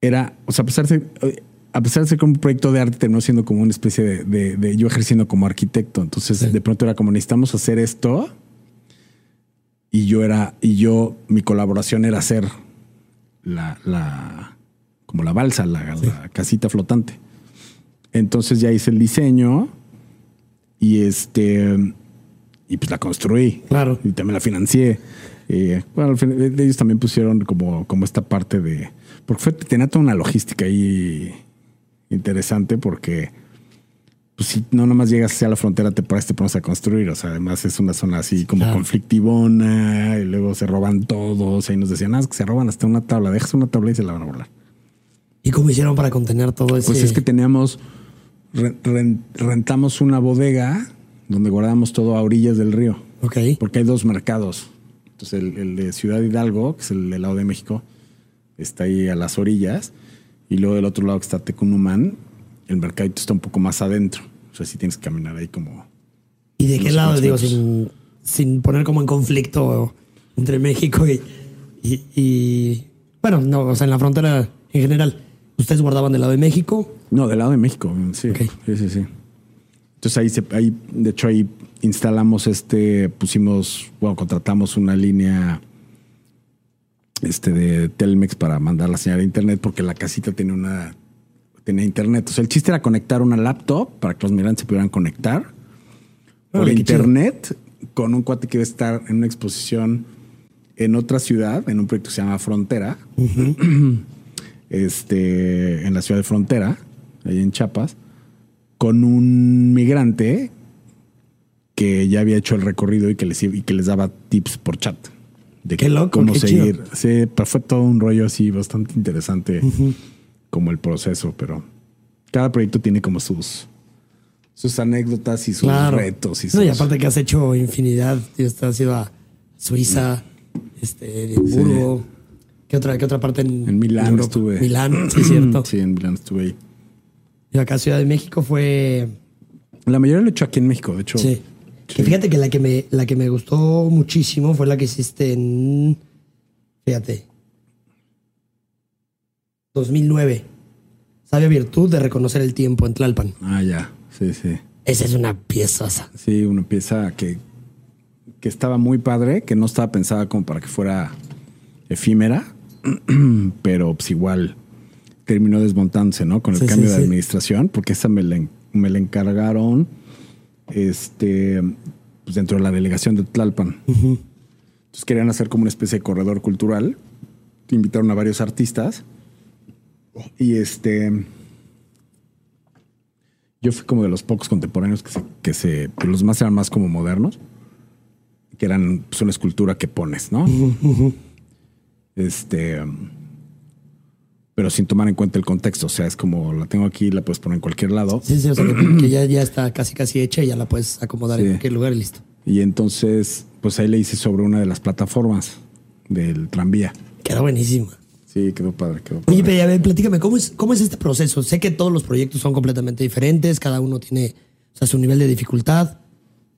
era, o sea, a pesar de, a pesar de ser como un proyecto de arte, terminó siendo como una especie de, de- de yo ejerciendo como arquitecto. Entonces, Sí. de pronto era como necesitamos hacer esto. Y yo era, y yo, mi colaboración era hacer la, la, como la balsa, la, la casita flotante. Entonces ya hice el diseño y este, y pues la construí. Claro. Y también la financié. Eh, bueno, al final, ellos también pusieron como, como esta parte de. Porque fue, tenía toda una logística ahí interesante porque. Pues si no nomás llegas hacia la frontera, te paras, te pones a construir. O sea, además es una zona así como Claro. conflictivona y luego se roban todos. Ahí nos decían, ah, es que se roban hasta una tabla. Dejas una tabla y se la van a volar. ¿Y cómo hicieron para contener todo eso? Pues es que teníamos, re- ren- rentamos una bodega donde guardábamos todo a orillas del río. Ok. Porque hay dos mercados. Entonces, el, el de Ciudad Hidalgo, que es el del lado de México, está ahí a las orillas. Y luego del otro lado, que está Tecunumán, el mercadito está un poco más adentro. O sea, sí tienes que caminar ahí como. ¿Y de qué lado, digo, sin, sin poner como en conflicto entre México y, y, y- Bueno, no, o sea, en la frontera en general. ¿Ustedes guardaban del lado de México? No, del lado de México. Sí, sí, sí. Entonces ahí, se, ahí, de hecho, ahí instalamos este, pusimos, bueno, contratamos una línea este de Telmex para mandar la señal de internet porque la casita tenía una tenía internet. O sea, el chiste era conectar una laptop para que los migrantes se pudieran conectar por internet con un cuate que iba a estar en una exposición en otra ciudad, en un proyecto que se llama Frontera, este, en la ciudad de Frontera, ahí en Chiapas, con un migrante que ya había hecho el recorrido y que les, y que les daba tips por chat. De Qué loco, cómo qué seguir. chido. Sí, pero fue todo un rollo así bastante interesante como el proceso, pero cada proyecto tiene como sus sus anécdotas y sus Claro. retos y No, y aparte que has hecho infinidad. Tío, has ido a Suiza, este, Edimburgo. ¿Qué otra, qué otra parte en, En Milán estuve. Milán, sí, es cierto. Sí, en Milán estuve ahí. Y acá Ciudad de México fue. La mayoría lo he hecho aquí en México, de hecho. Sí. Que fíjate que la que me, la que me gustó muchísimo fue la que hiciste en. Fíjate. 2009. Sabia virtud de reconocer el tiempo en Tlalpan. Ah, ya. Sí, sí. Esa es una pieza. Sí, una pieza que, que estaba muy padre, que no estaba pensada como para que fuera efímera, pero pues igual terminó desmontándose, ¿no? Con el Sí, cambio sí, de sí. administración, porque esa me la, me la encargaron este, pues dentro de la delegación de Tlalpan. Entonces querían hacer como una especie de corredor cultural. Invitaron a varios artistas. Y este. Yo fui como de los pocos contemporáneos que se, que se pues los más eran más como modernos, que eran pues, una escultura que pones, ¿no? Este, pero sin tomar en cuenta el contexto, o sea, es como la tengo aquí, la puedes poner en cualquier lado. Sí, sí, o sea, que, ya, ya está casi casi hecha y ya la puedes acomodar Sí. en cualquier lugar y listo. Y entonces, pues ahí le hice sobre una de las plataformas del tranvía. Queda buenísima. Sí, quedó padre, quedó padre. Oye, pero ya ve, platícame, ¿cómo es, ¿cómo es este proceso? Sé que todos los proyectos son completamente diferentes, cada uno tiene o sea, su nivel de dificultad,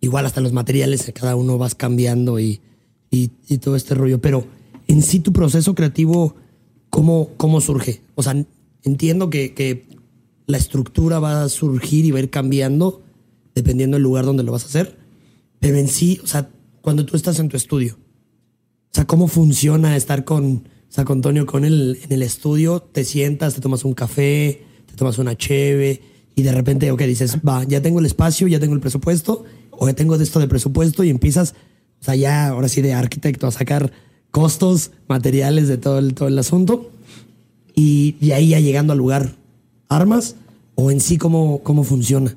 igual hasta los materiales, cada uno vas cambiando y, y, y todo este rollo, pero en sí tu proceso creativo, ¿cómo, cómo surge? O sea, entiendo que, que la estructura va a surgir y va a ir cambiando dependiendo del lugar donde lo vas a hacer, pero en sí, o sea, cuando tú estás en tu estudio, o sea, ¿cómo funciona estar con, o sea, con Antonio con el, en el estudio? Te sientas, te tomas un café, te tomas una cheve y de repente, ok, dices, va, ya tengo el espacio, ya tengo el presupuesto, o ya tengo esto de presupuesto y empiezas, o sea, ya ahora sí de arquitecto a sacar costos, materiales de todo el, todo el asunto y de ahí ya llegando al lugar, armas o en sí cómo, cómo funciona.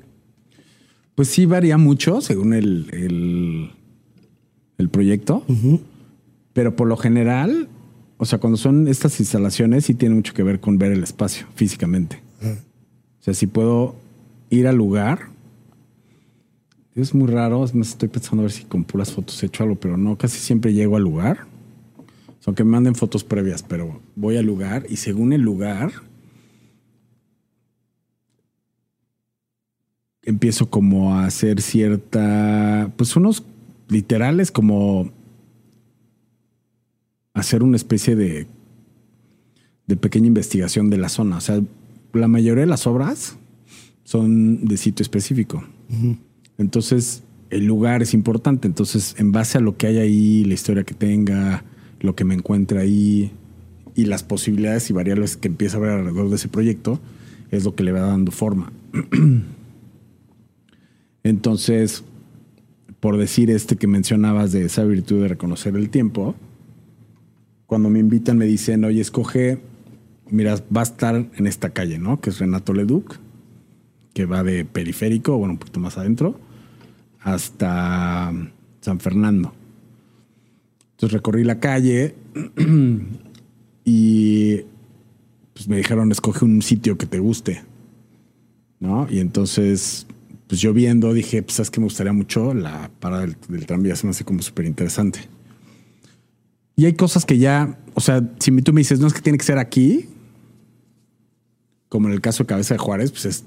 Pues sí varía mucho según el, el, el proyecto, pero por lo general, o sea, cuando son estas instalaciones sí tiene mucho que ver con ver el espacio físicamente. O sea, si puedo ir al lugar, es muy raro, me estoy pensando a ver si con puras fotos he hecho algo, pero no, casi siempre llego al lugar. O sea, aunque me manden fotos previas, pero voy al lugar y según el lugar, empiezo como a hacer cierta, pues unos literales como hacer una especie de, de pequeña investigación de la zona. O sea, la mayoría de las obras son de sitio específico. Entonces, el lugar es importante. Entonces, en base a lo que hay ahí, la historia que tenga, lo que me encuentre ahí y las posibilidades y variables que empieza a ver alrededor de ese proyecto, es lo que le va dando forma. Entonces, por decir este que mencionabas de esa virtud de reconocer el tiempo, cuando me invitan me dicen, oye, escoge, mira, va a estar en esta calle, ¿no? Que es Renato Leduc, que va de periférico, bueno, un poquito más adentro, hasta San Fernando. Entonces recorrí la calle y pues me dijeron, escoge un sitio que te guste, ¿no? Y entonces, pues yo viendo dije, pues es que me gustaría mucho la parada del, del tranvía, se me hace como súper interesante. Y hay cosas que ya, o sea, si tú me dices, no es que tiene que ser aquí, como en el caso de Cabeza de Juárez, pues es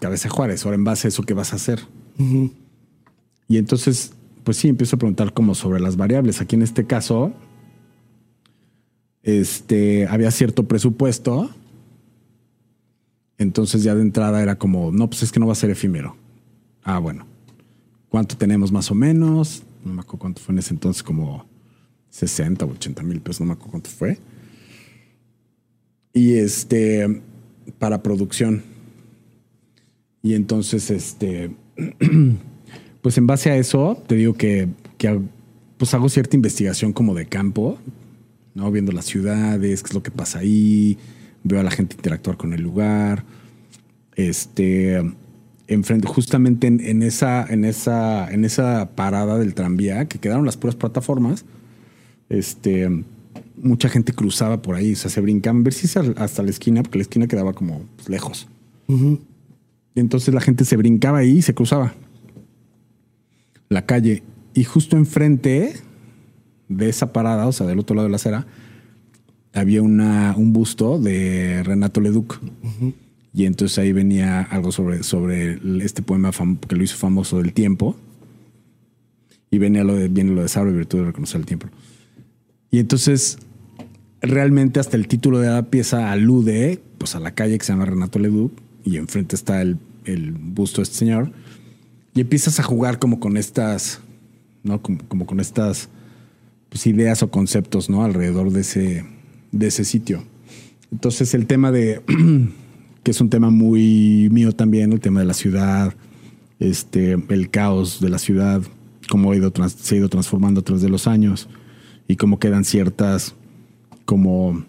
Cabeza de Juárez, ahora en base a eso, ¿qué vas a hacer? Y entonces, pues sí, empiezo a preguntar como sobre las variables. Aquí en este caso, este, había cierto presupuesto. Entonces ya de entrada era como, no, pues es que no va a ser efímero. Ah, bueno. ¿Cuánto tenemos más o menos? No me acuerdo cuánto fue en ese entonces, como 60 o 80 mil pesos, no me acuerdo cuánto fue. Y este, para producción. Y entonces, este, pues en base a eso, te digo que, que pues hago cierta investigación como de campo, ¿no? Viendo las ciudades, qué es lo que pasa ahí, veo a la gente interactuar con el lugar. Este, enfrente, justamente en, en esa, en, esa, en esa parada del tranvía, que quedaron las puras plataformas, este, mucha gente cruzaba por ahí, o sea, se brincaban, ver si hasta la esquina, porque la esquina quedaba como pues, lejos. Entonces la gente se brincaba ahí y se cruzaba la calle. Y justo enfrente de esa parada, o sea, del otro lado de la acera, había una, un busto de Renato Leduc. Y entonces ahí venía algo sobre, sobre este poema que lo hizo famoso del tiempo. Y venía lo de, viene lo de Sabro y Virtud de reconocer el tiempo. Y entonces, realmente hasta el título de la pieza alude pues, a la calle que se llama Renato Leduc. Y enfrente está el, el busto de este señor. Y empiezas a jugar como con estas, ¿no? Como, como con estas pues, ideas o conceptos, ¿no? Alrededor de ese, de ese sitio. Entonces el tema de, que es un tema muy mío también, el tema de la ciudad, este, el caos de la ciudad, cómo ha ido se ha ido transformando a través de los años y cómo quedan ciertas, como,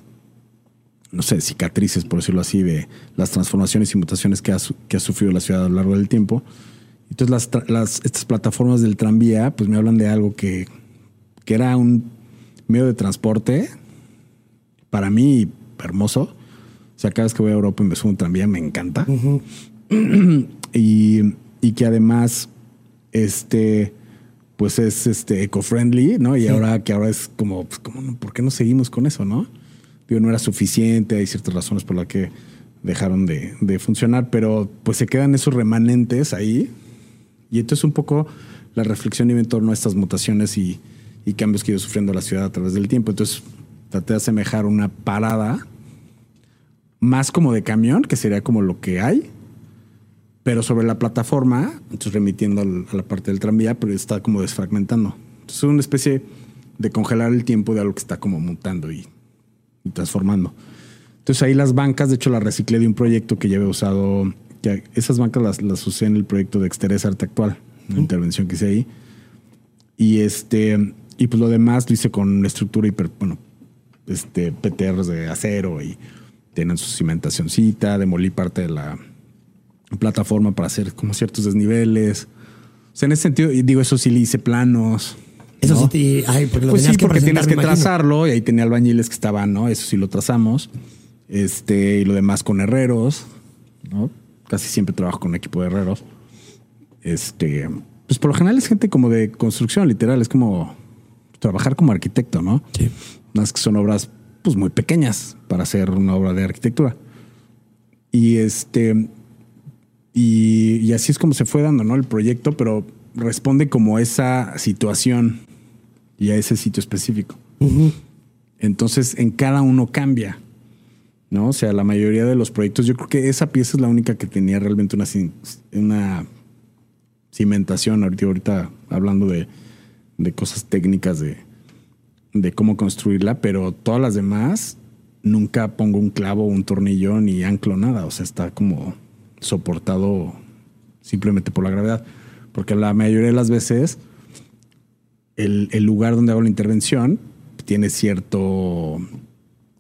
no sé, cicatrices, por decirlo así, de las transformaciones y mutaciones que ha, que ha sufrido la ciudad a lo largo del tiempo. Entonces las, las, estas plataformas del tranvía, pues me hablan de algo que, que era un medio de transporte para mí hermoso. O sea, cada vez que voy a Europa y me subo un tranvía, me encanta. y, y, que además, este, pues es este eco-friendly, ¿no? Y ahora que ahora es como, pues, como, ¿por qué no seguimos con eso, no? Digo, no era suficiente, hay ciertas razones por las que dejaron de, de funcionar, pero pues se quedan esos remanentes ahí. Y esto es un poco la reflexión en torno a estas mutaciones y, y cambios que ido sufriendo la ciudad a través del tiempo. Entonces, traté de asemejar una parada más como de camión, que sería como lo que hay, pero sobre la plataforma, entonces remitiendo a la parte del tranvía, pero está como desfragmentando. Entonces es una especie de congelar el tiempo de algo que está como mutando y, transformando. Entonces ahí las bancas, de hecho las reciclé de un proyecto que ya había usado, que esas bancas las, las usé en el proyecto de Exterés Arte Actual, una intervención que hice ahí. Y este, y pues lo demás lo hice con estructura hiper, bueno, este, PTRs de acero y tienen su cimentacioncita, demolí parte de la plataforma para hacer como ciertos desniveles. O sea, en ese sentido, digo, eso sí le hice planos. Eso sí, ay, porque lo pues sí, que porque tienes que trazarlo y ahí tenía albañiles que estaban, ¿no? Eso sí lo trazamos. Este, y lo demás con herreros, ¿no? Casi siempre trabajo con equipo de herreros. Este, pues por lo general es gente como de construcción, literal, es como trabajar como arquitecto, ¿no? Sí. Más que son obras pues muy pequeñas para hacer una obra de arquitectura. Y este y, así es como se fue dando, ¿no? El proyecto, pero responde como a esa situación y a ese sitio específico. Entonces, en cada uno cambia, ¿no? O sea, la mayoría de los proyectos, yo creo que esa pieza es la única que tenía realmente una, una cimentación. Ahorita, ahorita hablando de, de cosas técnicas de, de cómo construirla, pero todas las demás nunca pongo un clavo, un tornillo ni anclo nada. O sea, está como soportado simplemente por la gravedad. Porque la mayoría de las veces el, lugar donde hago la intervención tiene cierto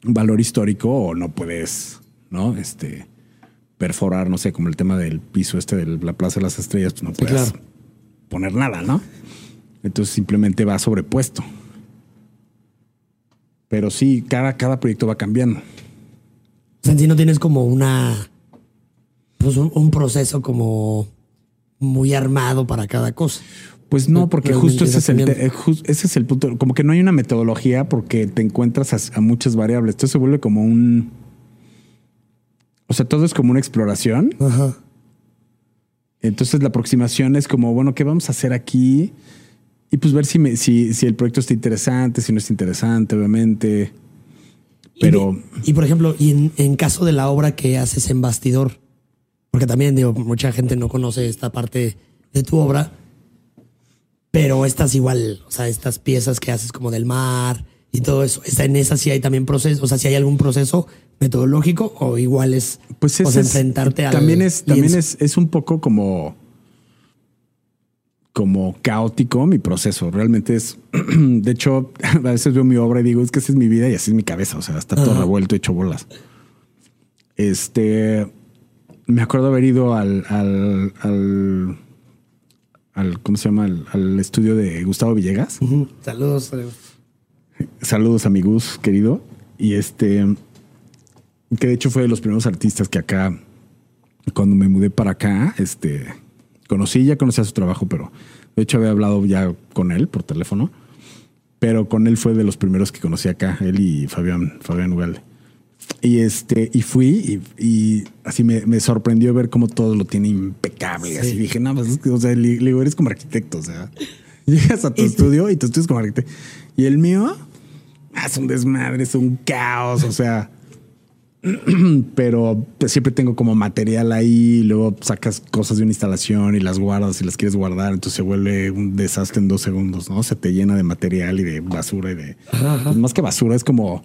valor histórico o no puedes, ¿no? Este perforar, no sé, como el tema del piso este de la Plaza de las Estrellas, pues no puedes poner nada, ¿no? Entonces simplemente va sobrepuesto. Pero sí, cada, cada proyecto va cambiando. O sea, si no tienes como una. Pues un, proceso como muy armado para cada cosa. Pues no, porque justo ese es, el, ese es el punto. Como que no hay una metodología porque te encuentras a, muchas variables. Esto se vuelve como un. O sea, todo es como una exploración. Ajá. Entonces la aproximación es como, bueno, ¿qué vamos a hacer aquí? Y pues ver si, me, si, si el proyecto está interesante, si no está interesante, obviamente. Pero. Y, por ejemplo, y en, caso de la obra que haces en bastidor, porque también digo, mucha gente no conoce esta parte de tu obra, pero estas igual, o sea, estas piezas que haces como del mar y todo eso, está en esa si hay también proceso, o sea, si hay algún proceso metodológico o igual es pues es, enfrentarte a también es también es, es un poco como como caótico mi proceso. Realmente es, de hecho, a veces veo mi obra y digo, es que esa es mi vida y así es mi cabeza. O sea, está todo revuelto, hecho bolas. Este, me acuerdo haber ido al, al, al, al- ¿cómo se llama? Al, al estudio de Gustavo Villegas. Saludos. Saludos a mi Gus, querido. Y este, que de hecho fue de los primeros artistas que acá, cuando me mudé para acá, este, conocí, ya conocía su trabajo, pero de hecho había hablado ya con él por teléfono. Pero con él fue de los primeros que conocí acá, él y Fabián, Fabián Ugalde. Y este, y fui y, y así me, me sorprendió ver cómo todo lo tiene impecable. Así dije, no, pues o sea, le, digo, eres como arquitecto, o sea, llegas a tu estudio y tu estudio es como arquitecto. Y el mío, ah, es un desmadre, es un caos, o sea, pero pues, siempre tengo como material ahí, y luego sacas cosas de una instalación y las guardas y las quieres guardar, entonces se vuelve un desastre en dos segundos, ¿no? Se te llena de material y de basura y de... Ajá, ajá. pues, más que basura, es como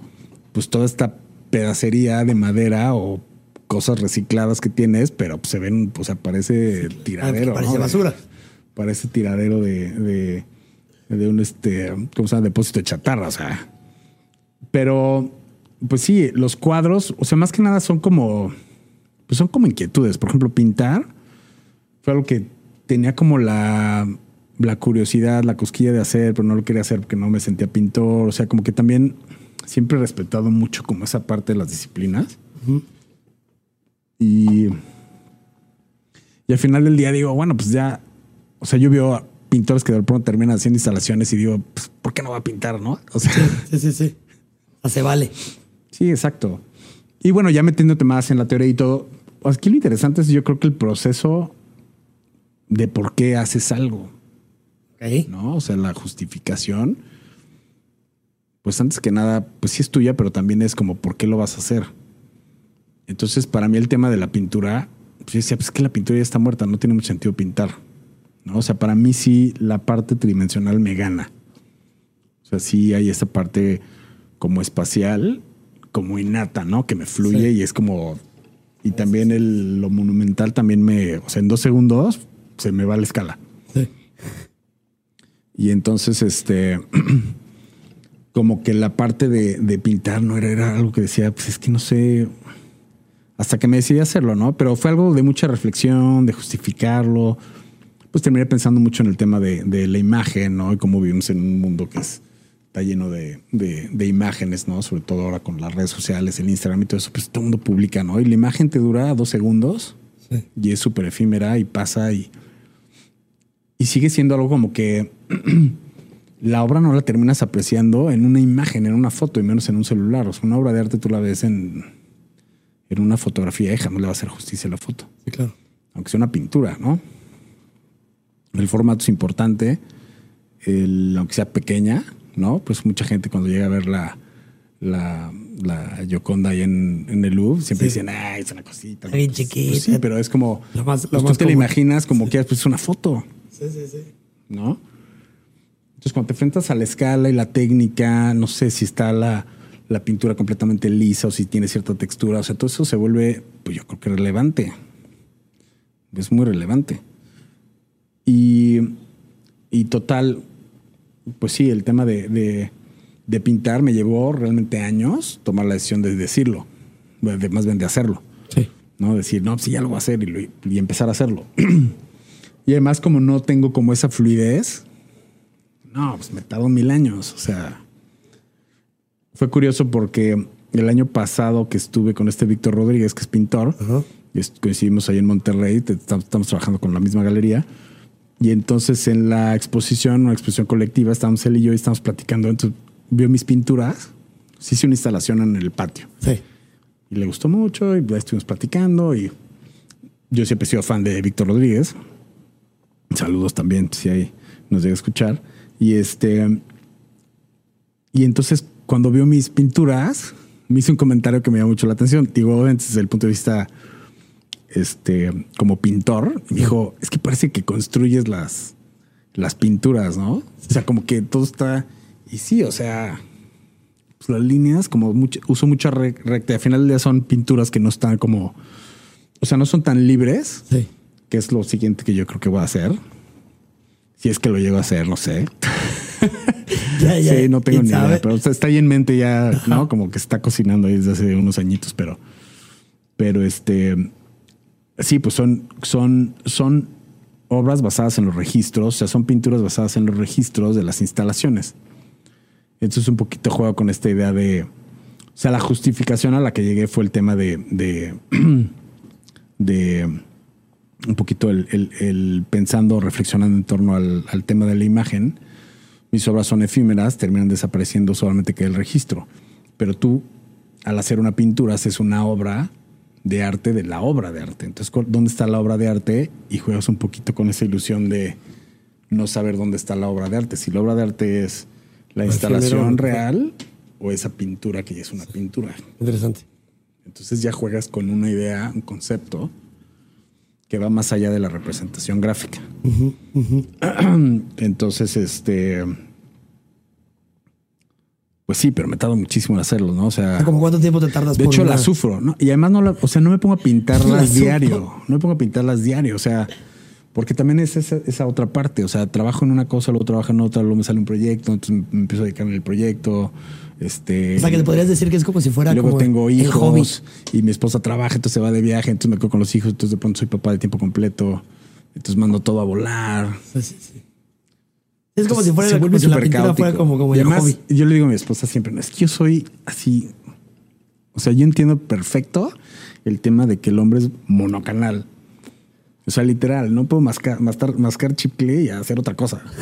pues toda esta pedacería de madera o cosas recicladas que tienes, pero pues, se ven, o sea, parece tiradero. Ah, parece ¿no? basura. Parece tiradero de, de, de un este, ¿cómo se llama? Depósito de chatarra, o sea. Pero, pues sí, los cuadros, o sea, más que nada son como, pues son como inquietudes. Por ejemplo, pintar fue algo que tenía como la, la curiosidad, la cosquilla de hacer, pero no lo quería hacer porque no me sentía pintor. O sea, como que también siempre he respetado mucho como esa parte de las disciplinas. Y, y al final del día digo, bueno, pues ya, o sea, yo veo a pintores que de pronto terminan haciendo instalaciones y digo, pues, ¿por qué no va a pintar, no? O sea, Sí, sí, sí. Hace vale. sí, exacto. Y bueno, ya metiéndote más en la teoría y todo, aquí lo interesante es yo creo que el proceso de por qué haces algo. ¿no? O sea, la justificación, pues antes que nada, pues sí es tuya, pero también es como por qué lo vas a hacer. Entonces, para mí el tema de la pintura, pues yo decía, pues es que la pintura ya está muerta, no tiene mucho sentido pintar. ¿no? O sea, para mí sí la parte tridimensional me gana. O sea, sí hay esa parte como espacial, como innata, ¿no? Que me fluye Sí. y es como... Y también el, lo monumental también me... O sea, en dos segundos se me va la escala. Sí. Y entonces, este, como que la parte de, de pintar no era, era algo que decía, pues es que no sé, hasta que me decidí hacerlo, ¿no? Pero fue algo de mucha reflexión, de justificarlo. Pues terminé pensando mucho en el tema de, de la imagen, ¿no? Y cómo vivimos en un mundo que es, está lleno de, de- de imágenes, ¿no? Sobre todo ahora con las redes sociales, el Instagram y todo eso, pues todo el mundo publica, ¿no? Y la imagen te dura dos segundos Sí. y es súper efímera y pasa y, y sigue siendo algo como que la obra no la terminas apreciando en una imagen, en una foto y menos en un celular. O sea, una obra de arte tú la ves en, en una fotografía y jamás le va a hacer justicia a la foto, Sí, claro. aunque sea una pintura, ¿no? El formato es importante, el- aunque sea pequeña, ¿no? Pues mucha gente cuando llega a ver la, la, la Gioconda ahí en, en el Louvre, siempre Sí. dicen, ay, es una cosita. Está bien Pues, pues chiquita. sí, pero es como, Lo más- lo pues tú te la imaginas como que pues, es una foto. Sí, sí, sí. ¿no? Entonces, cuando te enfrentas a la escala y la técnica, no sé si está la, la pintura completamente lisa o si tiene cierta textura, o sea, todo eso se vuelve, pues yo creo que relevante. Es muy relevante. Y, y total, pues sí, el tema de, de- de pintar me llevó realmente años tomar la decisión de decirlo, de, más bien de hacerlo. Sí. ¿no? Decir, no, sí, ya lo voy a hacer y, y empezar a hacerlo. y además, como no tengo como esa fluidez, no, pues me tardó mil años. O sea, fue curioso porque el año pasado que estuve con este Víctor Rodríguez, que es pintor, Ajá. y est- coincidimos ahí en Monterrey, te- tam- estamos trabajando con la misma galería. Y entonces en la exposición, una exposición colectiva, estábamos él y yo y estábamos platicando. Entonces vio mis pinturas, se hizo una instalación en el patio. Sí. Y le gustó mucho y estuvimos platicando y yo siempre he sido fan de Víctor Rodríguez. Saludos también si ahí nos llega a escuchar. Y este y entonces cuando vio mis pinturas me hizo un comentario que me llamó mucho la atención. Digo, obviamente desde el punto de vista este como pintor, me dijo, es que parece que construyes las las pinturas, ¿no? O sea, como que todo está y sí, o sea, pues las líneas, como mucho, uso mucha re- recta. Al final del día son pinturas que no están como, o sea, no son tan libres, Sí. que es lo siguiente que yo creo que voy a hacer. Si es que lo llego a hacer, no sé. Ya, ya. sí, no tengo ¿Quién ni sabe? idea, pero está ahí en mente ya, ¿no? Como que está cocinando ahí desde hace unos añitos, pero, pero este, Sí, pues son, son, son obras basadas en los registros, o sea, son pinturas basadas en los registros de las instalaciones. Entonces un poquito juego con esta idea de, o sea, la justificación a la que llegué fue el tema de, de, de un poquito el, el- el pensando, reflexionando en torno al, al tema de la imagen. Mis obras son efímeras, terminan desapareciendo solamente que el registro. Pero tú, al hacer una pintura, haces una obra de arte de la obra de arte. Entonces, ¿cu- ¿dónde está la obra de arte? Y juegas un poquito con esa ilusión de no saber dónde está la obra de arte. Si la obra de arte es la instalación real o esa pintura que ya es una pintura. Interesante. Entonces ya juegas con una idea, un concepto que va más allá de la representación gráfica. Entonces, este. Pues sí, pero me tardo muchísimo en hacerlo, ¿no? O sea. ¿Cómo cuánto tiempo te tardas De por hecho, una- la sufro, ¿no? Y además no la, o sea, no me pongo a La pintarlas diario. No me pongo a pintarlas diario. O sea, porque también es esa, esa otra parte. O sea, trabajo en una cosa, luego trabajo en otra, luego me sale un proyecto, entonces me empiezo a dedicarme al proyecto. Este. O sea, que te podrías decir que es como si fuera luego como tengo hijos y mi esposa trabaja, entonces se va de viaje, entonces me quedo con los hijos, entonces de pronto soy papá de tiempo completo, entonces mando todo a volar. Sí, sí, sí. Es como si fuera como si la pintura caótico. fuera como, como y el además, hobby. yo le digo a mi esposa siempre, no, es que yo soy así, o sea, yo entiendo perfecto el tema de que el hombre es monocanal. O sea, literal, no puedo mascar, mascar, mascar chicle y hacer otra cosa.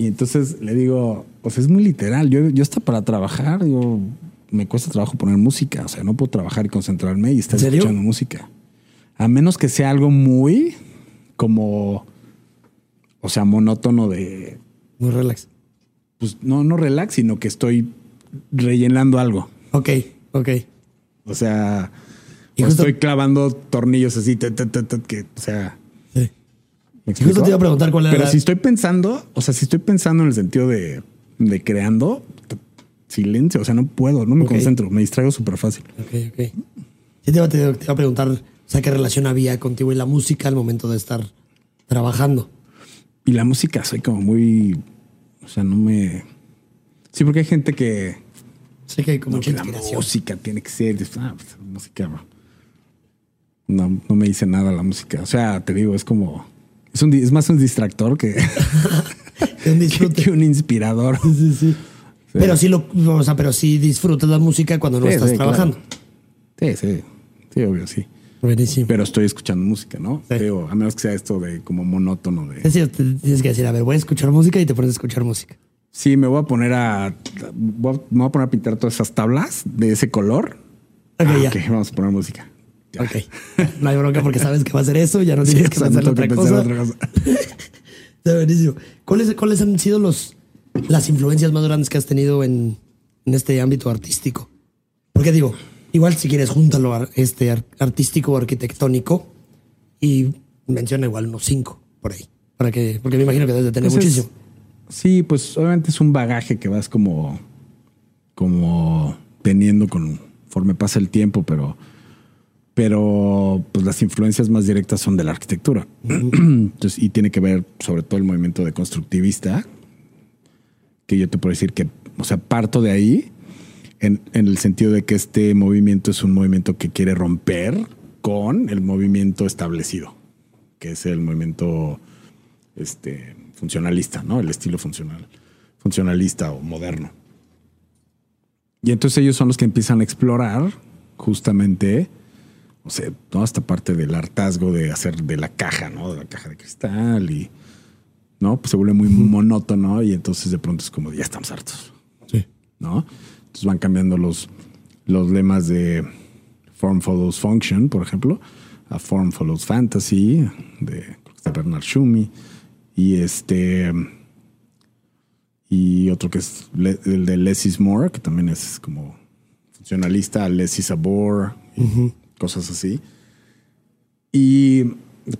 y entonces le digo, pues es muy literal. Yo, yo hasta para trabajar, yo me cuesta trabajo poner música. O sea, no puedo trabajar y concentrarme y estar escuchando música. A menos que sea algo muy como, o sea, monótono de, Muy relax. pues no, no relax, sino que estoy rellenando algo. Ok, ok. O sea, Y o justo- estoy clavando tornillos así, que, o sea, Sí. ¿me Y justo te iba a preguntar cuál era Pero la- si estoy pensando, o sea, si estoy pensando en el sentido de, de creando, silencio, o sea, no puedo, no me concentro, me distraigo súper fácil. Ok, ok. Sí, te iba, te- te iba a preguntar, o sea, qué relación había contigo y la música al momento de estar trabajando. Y la música, soy como muy, o sea, no me... Sí, porque hay gente que, Sé que hay como no, que la música tiene que ser, ah, pues, música, no, no me dice nada la música. O sea, te digo, es como, es, un, es más un distractor que, un que, disfrute. que un inspirador. Sí, sí, sí. Pero sí lo, o sea, pero sí disfrutas la música cuando no Sí, estás sí, claro. trabajando. Sí, sí, sí, obvio, sí. Buenísimo. Pero estoy escuchando música, ¿no? Sí. Digo, a menos que sea esto de como monótono de... Es te tienes que decir, a ver, voy a escuchar música y te pones a escuchar música. Sí, me voy a poner a... voy a- me voy a poner a pintar todas esas tablas de ese color. Ok, Ah, ya. ok, vamos a poner música. Ya. Ok. No hay bronca porque sabes que va a ser eso, ya no Sí, tienes que no pensar otra que cosa. pensar en otra cosa. Está buenísimo. ¿Cuáles, ¿Cuáles han sido los, las influencias más grandes que has tenido en, en este ámbito artístico? Porque digo, igual si quieres, júntalo ar- este ar- artístico o arquitectónico y menciona igual unos cinco por ahí. Para que, porque me imagino que debes de tener Pues es- muchísimo. Sí, pues obviamente es un bagaje que vas como, como teniendo conforme pasa el tiempo, pero, pero pues las influencias más directas son de la arquitectura. Entonces, y tiene que ver sobre todo el movimiento de constructivista, que yo te puedo decir que, o sea, parto de ahí en, en el sentido de que este movimiento es un movimiento que quiere romper con el movimiento establecido, que es el movimiento este, funcionalista, ¿no? El estilo funcional, funcionalista o moderno. Y entonces ellos son los que empiezan a explorar justamente, o sea, toda esta parte del hartazgo de hacer de la caja, ¿no? De la caja de cristal y, ¿no? Pues se vuelve muy monótono y entonces de pronto es como, ya estamos hartos, Sí. ¿no? Entonces van cambiando los, los lemas de Form Follows Function, por ejemplo, a Form Follows Fantasy, de Bernard Schumi, y este y otro que es el de Less is More, que también es como funcionalista, Less is a Bore, y cosas así. Y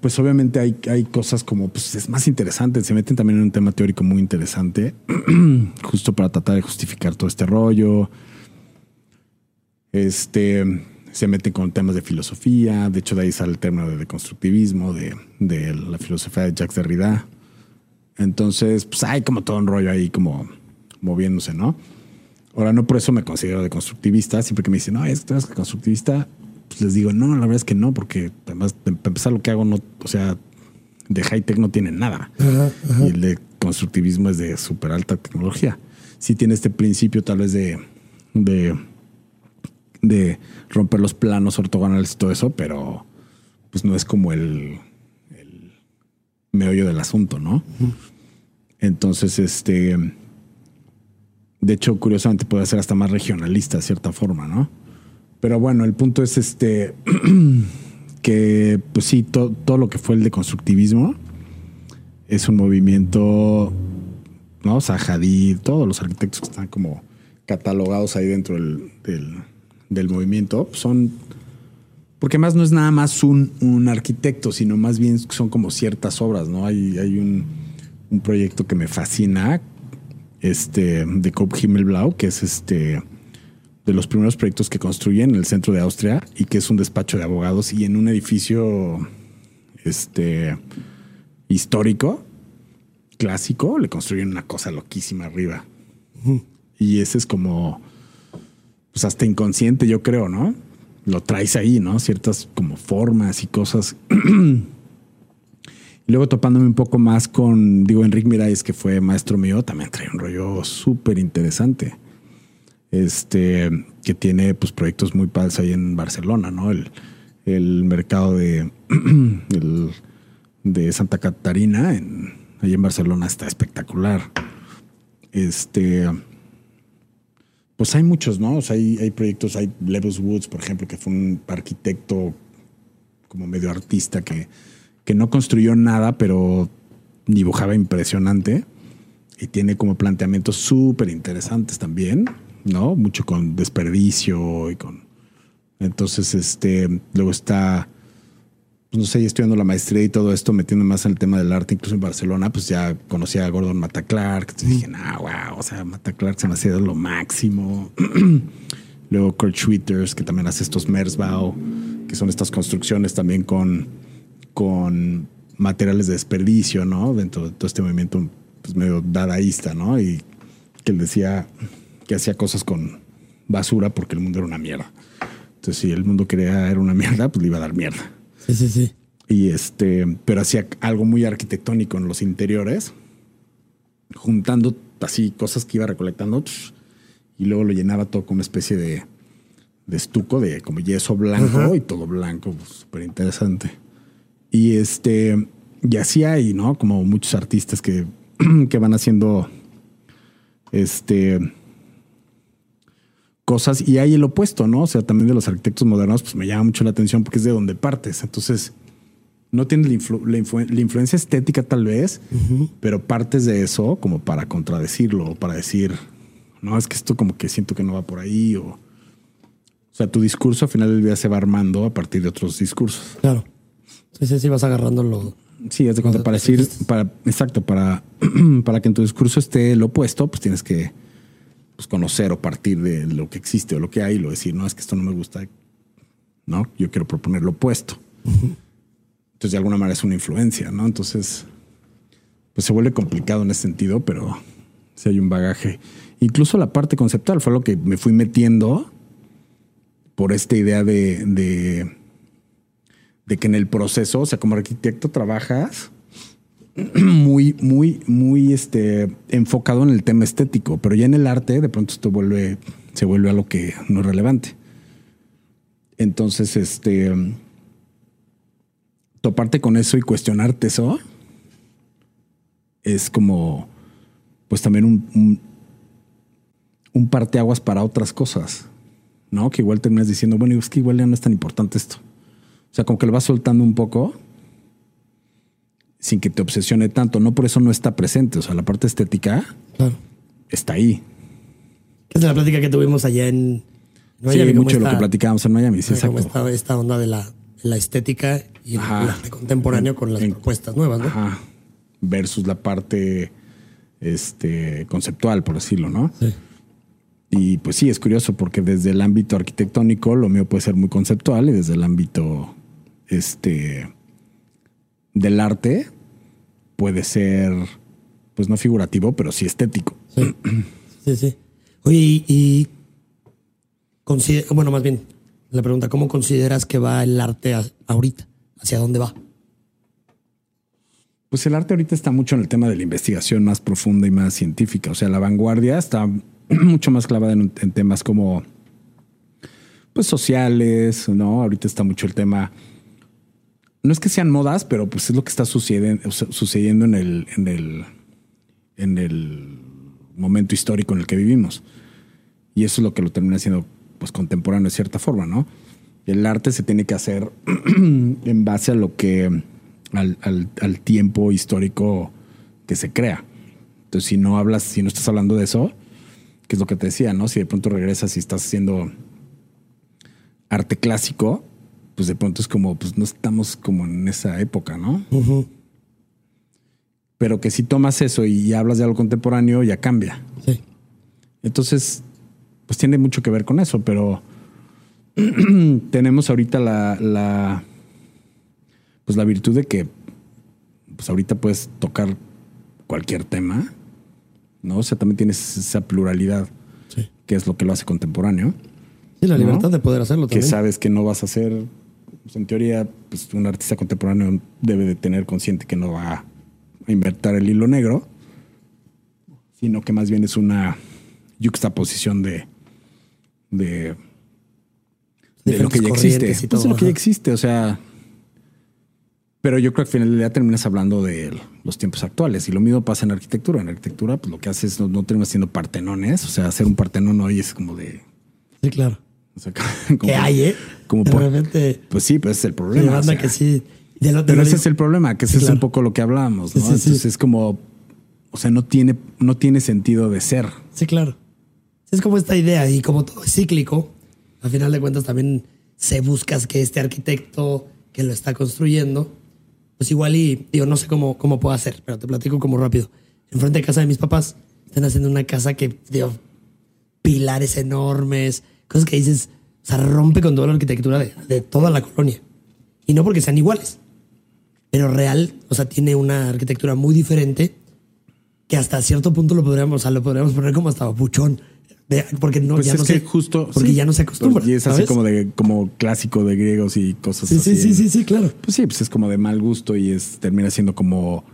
pues obviamente hay, hay cosas como, pues es más interesante, se meten también en un tema teórico muy interesante, justo para tratar de justificar todo este rollo. Este, se meten con temas de filosofía, de hecho de ahí sale el término de deconstructivismo, de, de la filosofía de Jacques Derrida. Entonces, pues hay como todo un rollo ahí como moviéndose, ¿no? Ahora, no por eso me considero deconstructivista, siempre que me dicen, no, es que tú eres constructivista, pues les digo, no, la verdad es que no, porque además, para empezar, lo que hago, no, o sea, de high tech no tiene nada. Y el de constructivismo es de súper alta tecnología. Sí tiene este principio tal vez de, de, de romper los planos ortogonales y todo eso, pero pues no es como el, el meollo del asunto, ¿no? Entonces, este, de hecho, curiosamente puede ser hasta más regionalista de cierta forma, ¿no? Pero bueno, el punto es este que, pues sí, todo lo que fue el de constructivismo es un movimiento, ¿no? O sea, Hadid, todos los arquitectos que están como catalogados ahí dentro del, del, movimiento son. Porque más no es nada más un, un, arquitecto, sino más bien son como ciertas obras, ¿no? Hay, hay un, un proyecto que me fascina, este, de Cope Himmelblau, que es este de los primeros proyectos que construyen en el centro de Austria y que es un despacho de abogados y en un edificio este, histórico, clásico, le construyen una cosa loquísima arriba. Y ese es como, pues hasta inconsciente, yo creo, ¿no? Lo traes ahí, ¿no? Ciertas como formas y cosas. y luego topándome un poco más con, digo, Enrique Mirais, que fue maestro mío, también trae un rollo súper interesante este, que tiene pues, proyectos muy padres ahí en Barcelona, ¿no? El, el mercado de, de Santa Catarina, en, ahí en Barcelona, está espectacular. Este, pues hay muchos, ¿no? Hay, hay proyectos, hay Levels Woods, por ejemplo, que fue un arquitecto como medio artista que, que no construyó nada, pero dibujaba impresionante y tiene como planteamientos súper interesantes también. ¿No? Mucho con desperdicio y con. Entonces, este, luego está, pues no sé, estudiando la maestría y todo esto, metiendo más en el tema del arte, incluso en Barcelona, pues ya conocí a Gordon Mata Clark. Entonces dije, ah, wow, o sea, Mata Clark se me hacía lo máximo. luego Kurt Schwitters, que también hace estos Merzbau, que son estas construcciones también con, con materiales de desperdicio, ¿no? Dentro de todo este movimiento, pues medio dadaísta, ¿no? Y que él decía, que hacía cosas con basura porque el mundo era una mierda. Entonces, si el mundo quería era una mierda, pues le iba a dar mierda. Sí, sí, sí. Y este, pero hacía algo muy arquitectónico en los interiores, juntando así cosas que iba recolectando y luego lo llenaba todo con una especie de, de estuco, de como yeso blanco y todo blanco, súper interesante. Y este, y así hay, ¿no? Como muchos artistas que, que van haciendo este cosas y hay el opuesto, ¿no? O sea, también de los arquitectos modernos, pues me llama mucho la atención porque es de donde partes. Entonces, no tienes la, influencia estética tal vez, pero partes de eso como para contradecirlo o para decir, no, es que esto como que siento que no va por ahí o... O sea, tu discurso al final del día se va armando a partir de otros discursos. Claro. Sí, sí, sí, vas agarrando lo... Sí, es de cuenta, para decir, para, exacto, para, para que en tu discurso esté lo opuesto, pues tienes que pues, conocer o partir de lo que existe o lo que hay y lo decir, no, es que esto no me gusta, no, yo quiero proponer lo opuesto. Entonces, de alguna manera es una influencia, ¿no? Entonces, pues se vuelve complicado en ese sentido, pero si hay un bagaje. Incluso la parte conceptual fue lo que me fui metiendo por esta idea de, de, de que en el proceso, o sea, como arquitecto trabajas muy, muy, muy este, enfocado en el tema estético, pero ya en el arte de pronto esto vuelve, se vuelve algo que no es relevante. Entonces, este, toparte con eso y cuestionarte eso es como, pues también un, un, un parteaguas para otras cosas, ¿no? Que igual terminas diciendo, bueno, es que igual ya no es tan importante esto. O sea, como que lo vas soltando un poco sin que te obsesione tanto. No por eso no está presente. O sea, la parte estética está ahí. Es la plática que tuvimos allá en Miami. Sí, mucho de lo que platicábamos en Miami. Sí, exacto. Esta, esta onda de la, la estética y el arte contemporáneo con las propuestas nuevas, ¿no? Ajá. Versus la parte este, conceptual, por decirlo, ¿no? Sí. Y pues sí, es curioso porque desde el ámbito arquitectónico lo mío puede ser muy conceptual y desde el ámbito este, del arte puede ser, pues no figurativo, pero sí estético. Sí, sí. Oye, y, bueno, más bien, La pregunta, ¿cómo consideras que va el arte a- ahorita? ¿Hacia dónde va? Pues el arte ahorita está mucho en el tema de la investigación más profunda y más científica. O sea, la vanguardia está mucho más clavada en, en temas como pues sociales, ¿no? Ahorita está mucho el tema. No es que sean modas, pero pues es lo que está sucediendo, sucediendo en el, en el, en el momento histórico en el que vivimos. Y eso es lo que lo termina siendo pues contemporáneo de cierta forma, ¿no? El arte se tiene que hacer en base a lo que al, al- al tiempo histórico que se crea. Entonces, si no hablas, si no estás hablando de eso, que es lo que te decía, ¿no? Si de pronto regresas y estás haciendo arte clásico, pues de pronto es como, pues no estamos como en esa época, ¿no? Pero que si tomas eso y hablas de algo contemporáneo, ya cambia. Sí. Entonces, pues tiene mucho que ver con eso, pero tenemos ahorita la, la pues la virtud de que pues ahorita puedes tocar cualquier tema, ¿no? O sea, también tienes esa pluralidad Sí. que es lo que lo hace contemporáneo, Sí, la ¿No? libertad de poder hacerlo que también. sabes que no vas a ser, pues en teoría, pues un artista contemporáneo debe de tener consciente que no va a inventar el hilo negro, sino que más bien es una yuxtaposición de, de, de lo que ya existe. y Pues todo, lo que ya existe, o sea. Pero yo creo que al final del día terminas hablando de los tiempos actuales. Y lo mismo pasa en arquitectura. En arquitectura, pues lo que haces no, no terminas siendo partenones. O sea, hacer un partenón hoy es como de. Sí, claro. O sea, como- Que hay, ¿eh? Como de por- repente. Pues sí, pues es el problema. o sea. que sí. De lo, de Pero ese digo- es el problema, que ese es un poco lo que hablamos, ¿no? Sí, sí, sí. Entonces es como. O sea, no tiene, no tiene sentido de ser. Sí, claro. Es como esta idea y como todo es cíclico, al final de cuentas también se buscas que este arquitecto que lo está construyendo, pues igual y digo, no sé cómo, cómo puedo hacer, pero te platico como rápido. Enfrente de casa de mis papás están haciendo una casa que, digo, pilares enormes, cosas que dices, o sea, rompe con toda la arquitectura de, de toda la colonia. Y no porque sean iguales, pero real, o sea, tiene una arquitectura muy diferente que hasta cierto punto lo podríamos, o sea, lo podríamos poner como hasta papuchón. De- porque no, Pues ya es no que se, justo. Porque sí. ya no se acostumbra. Y es así ¿sabes? como de como clásico de griegos y cosas Sí, así. sí, sí, sí, sí, claro. Pues sí, pues es como de mal gusto y es termina siendo como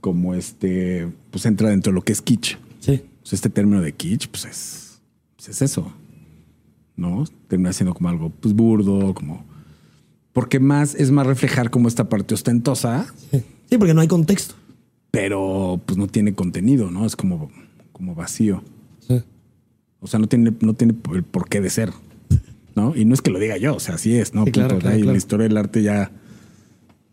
como este pues entra dentro de lo que es kitsch. Sí. Pues este término de kitsch pues es pues es eso. ¿No? Termina siendo como algo pues burdo, como porque más es más reflejar como esta parte ostentosa, Sí, Sí, porque no hay contexto. pero pues no tiene contenido, ¿no? Es como como vacío. Sí. O sea, no tiene, no tiene el por qué de ser. ¿No? Y no es que lo diga yo, o sea, así es, ¿no? Sí, claro, claro, claro. La historia del arte ya,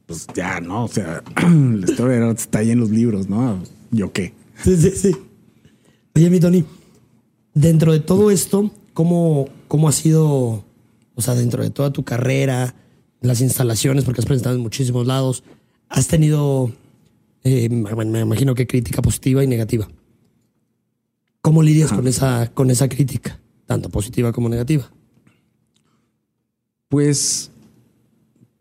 pues ya, ¿no? O sea, la historia del arte está ahí en los libros, ¿no? ¿Yo qué? Sí, sí, sí. Oye, mi Tony, dentro de todo esto, ¿cómo, ¿cómo ha sido, o sea, dentro de toda tu carrera, las instalaciones, porque has presentado en muchísimos lados, has tenido, eh, me imagino que crítica positiva y negativa? ¿Cómo lidias con esa, con esa crítica, tanto positiva como negativa? Pues,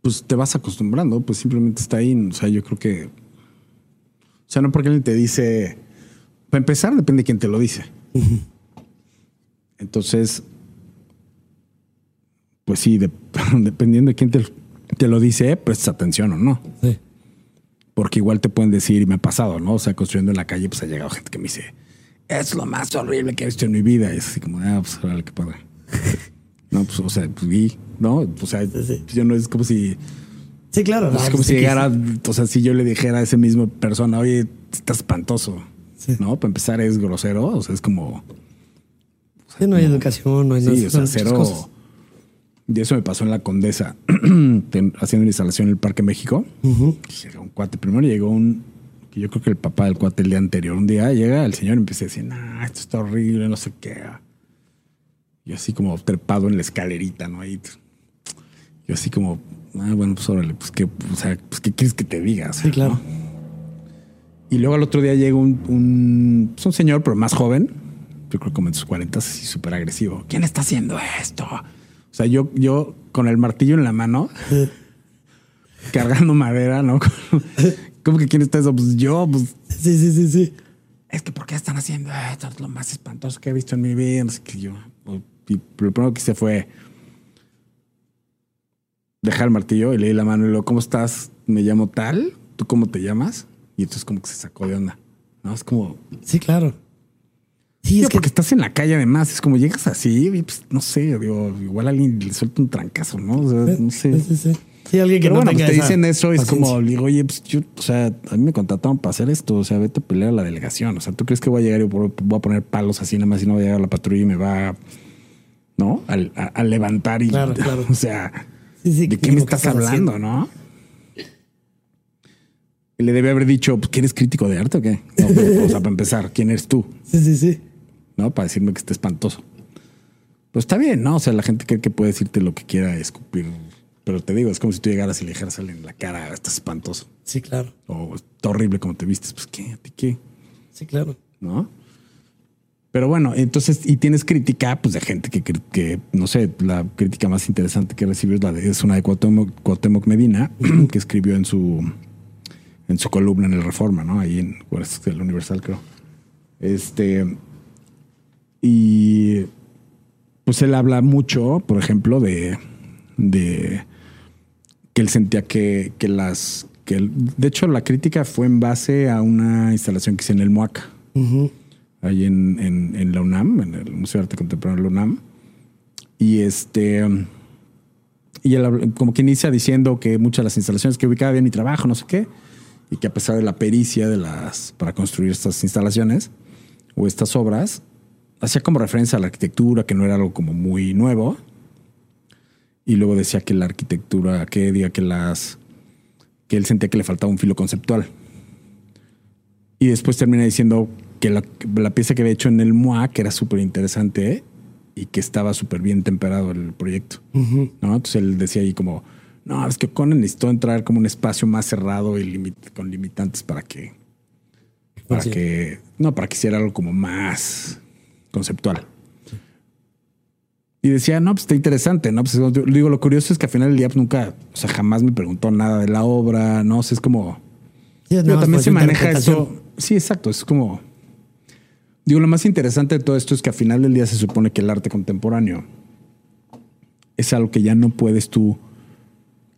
pues te vas acostumbrando, pues simplemente está ahí. O sea, yo creo que, o sea, no porque alguien te dice, para empezar, depende de quién te lo dice. Entonces, pues sí, de- dependiendo de quién te, te lo dice, prestas atención o no. Sí. Porque igual te pueden decir, y me ha pasado, ¿no? O sea, construyendo en la calle, pues ha llegado gente que me dice, es lo más horrible que he visto en mi vida. Y es así como, ah, pues órale, qué padre. no, pues, o sea, pues vi, ¿no? O sea, sí. yo no es como si, Sí, claro. es Ah, como sí si llegara, o sea, si yo le dijera a esa misma persona, oye, estás espantoso, Sí. ¿no? Para empezar es grosero, o sea, es como, no hay educación, no hay sí, nada. o sea, cero. cosas. Y eso me pasó en la Condesa, haciendo una instalación en el Parque México. Llegó un cuate. Primero llegó un. Que yo creo que el papá del cuate el día anterior. Un día llega el señor y empieza a decir, nah, esto está horrible, no sé qué. Y así como trepado en la escalerita, ¿no? Ahí. Yo así como, ah, bueno, pues órale, pues qué, o sea, pues qué quieres que te diga. O sea, Sí, claro. ¿no? Y luego al otro día llega un, un, pues, un señor, pero más joven, yo creo como en sus 40, así súper agresivo. ¿Quién está haciendo esto? O sea, yo, yo con el martillo en la mano, cargando madera, ¿no? ¿Cómo que quién está eso? Pues yo, pues Sí, sí, sí, sí. es que ¿por qué están haciendo esto? Es lo más espantoso que he visto en mi vida. No sé qué yo. Y lo primero que hice fue, dejar el martillo y le di la mano y luego, ¿cómo estás? Me llamo tal, ¿tú cómo te llamas? Y entonces como que se sacó de onda. ¿No? Es como... Sí, claro. Sí, es es que porque estás en la calle además, es como llegas así, pues, no sé, digo, igual alguien le suelta un trancazo, ¿no? O sea, no sé. Sí, sí, sí. Alguien que Pero no bueno, tenga pues te esa dicen eso es como, digo, oye, pues yo, o sea, a mí me contrataron para hacer esto, o sea, vete a pelear a la delegación, o sea, ¿tú crees que voy a llegar y voy a poner palos así nada más y no va a llegar la patrulla y me va, ¿no? Al- A, a levantar y, Claro, claro. o sea, Sí, ¿de qué me estás hablando, haciendo. no? Le debe haber dicho, pues, ¿que eres crítico de arte o qué? No, pero, o sea, para empezar, ¿quién eres tú? Sí, sí, sí. ¿No? Para decirme que está espantoso. Pues está bien, ¿no? O sea, la gente cree que puede decirte lo que quiera, escupir. Pero te digo, es como si tú llegaras y le dijeras en la cara, estás espantoso. Sí, claro. O está horrible como te vistes. Pues, ¿qué? ¿A ti qué? Sí, claro. ¿No? Pero bueno, entonces, y tienes crítica, pues de gente que, que no sé, la crítica más interesante que recibió es, la de, es una de Cuauhtémoc, Cuauhtémoc Medina, que escribió en su, en su columna en el Reforma, ¿no? Ahí en ¿cuál es? el Universal, creo. Este, y pues él habla mucho, por ejemplo, de, de que él sentía que, que las, que él- de hecho la crítica fue en base a una instalación que hice en el MUAC Ujú. ahí en, en- en la UNAM, en el Museo de Arte Contemporáneo de la UNAM. Y este. Y él como que inicia diciendo que muchas de las instalaciones que ubicaba bien mi trabajo, no sé qué, y que a pesar de la pericia de las para construir estas instalaciones o estas obras, hacía como referencia a la arquitectura, que no era algo como muy nuevo. Y luego decía que la arquitectura, que diga que las. que él sentía que le faltaba un filo conceptual. Y después termina diciendo que la, la pieza que había hecho en el MOA, que era súper interesante y que estaba súper bien temperado el proyecto. ¿no? Entonces él decía ahí como, no, es que Conan necesitó entrar como un espacio más cerrado y limit- con limitantes para que, para Sí. que, no, para que hiciera algo como más conceptual. Y decía, no, pues está interesante, ¿no? Pues yo digo, lo curioso es que al final del día pues, nunca, o sea, jamás me preguntó nada de la obra, ¿no? O sea, es como, pero más también se maneja eso. Sí, exacto. Es como. Digo, lo más interesante de todo esto es que al final del día se supone que el arte contemporáneo es algo que ya no puedes tú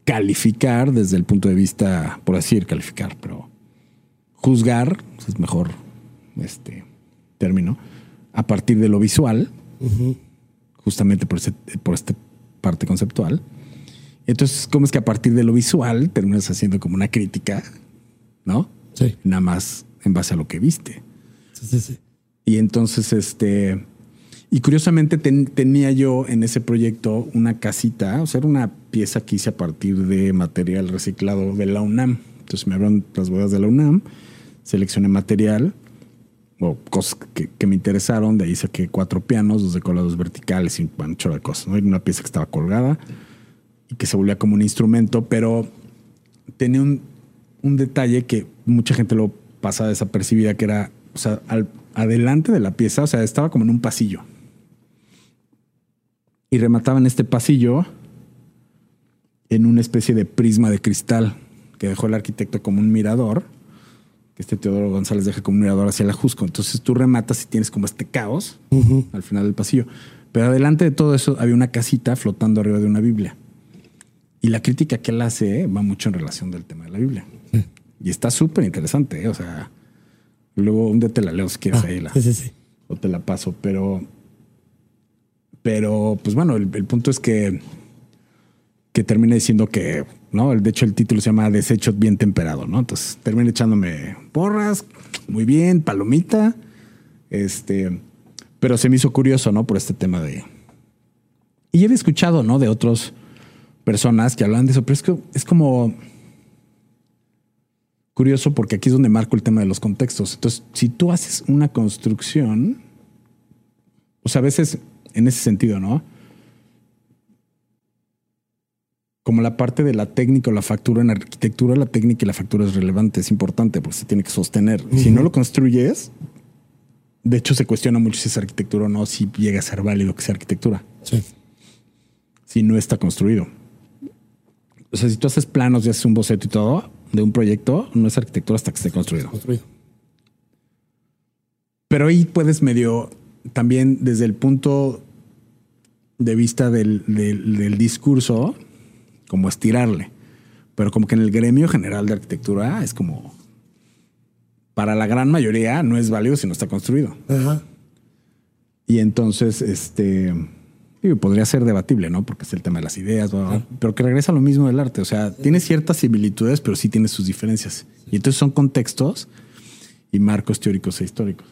calificar desde el punto de vista, por decir calificar, pero juzgar, es mejor este término, a partir de lo visual, justamente por, ese, por esta parte conceptual. Entonces, ¿cómo es que a partir de lo visual terminas haciendo como una crítica, ¿no? Sí, Nada más en base a lo que viste. sí, sí, sí. Y entonces, este, y curiosamente ten- tenía yo en ese proyecto una casita, o sea, era una pieza que hice a partir de material reciclado de la UNAM. Entonces me abrieron las bodas de la UNAM, seleccioné material o cosas que, que me interesaron, de ahí saqué cuatro pianos, dos decorados verticales y un chorro de cosas. ¿no? Era una pieza que estaba colgada y que se volvía como un instrumento, pero tenía un, un detalle que mucha gente lo pasa desapercibida, que era, o sea, al, adelante de la pieza, o sea, estaba como en un pasillo. Y remataba en este pasillo en una especie de prisma de cristal que dejó el arquitecto como un mirador, este Teodoro González deja como un mirador hacia la Jusco. Entonces tú rematas y tienes como este caos al final del pasillo. Pero adelante de todo eso había una casita flotando arriba de una Biblia. Y la crítica que él hace va mucho en relación del tema de la Biblia. Y está súper interesante, ¿eh? o sea, luego un día te la leo si quieres Ah, ahí la, sí, sí, sí. o te la paso, pero, pero pues bueno, el, el punto es que, que termina diciendo que, ¿no? De hecho, el título se llama Desecho bien temperado, ¿no? Entonces termina echándome porras, muy bien, palomita, este, pero se me hizo curioso, ¿no? Por este tema de... Y he escuchado, ¿no? De otras personas que hablan de eso, pero es que es como curioso porque aquí es donde marco el tema de los contextos. Entonces, si tú haces una construcción, o sea, a veces en ese sentido, ¿no? Como la parte de la técnica o la factura en arquitectura, la técnica y la factura es relevante, es importante porque se tiene que sostener. Si no lo construyes, de hecho se cuestiona mucho si es arquitectura o no, si llega a ser válido que sea arquitectura, Sí. si no está construido. O sea, si tú haces planos y haces un boceto y todo de un proyecto, no es arquitectura hasta que esté construido. Construido. Pero ahí puedes medio también desde el punto de vista del, del- del discurso como estirarle. Pero como que en el gremio general de arquitectura es como, para la gran mayoría no es válido si no está construido. Ajá. Y entonces, este, digo, podría ser debatible, ¿no? Porque es el tema de las ideas, bla, bla, bla. pero que regresa a lo mismo del arte. O sea, tiene ciertas similitudes, pero sí tiene sus diferencias. Y entonces son contextos y marcos teóricos e históricos.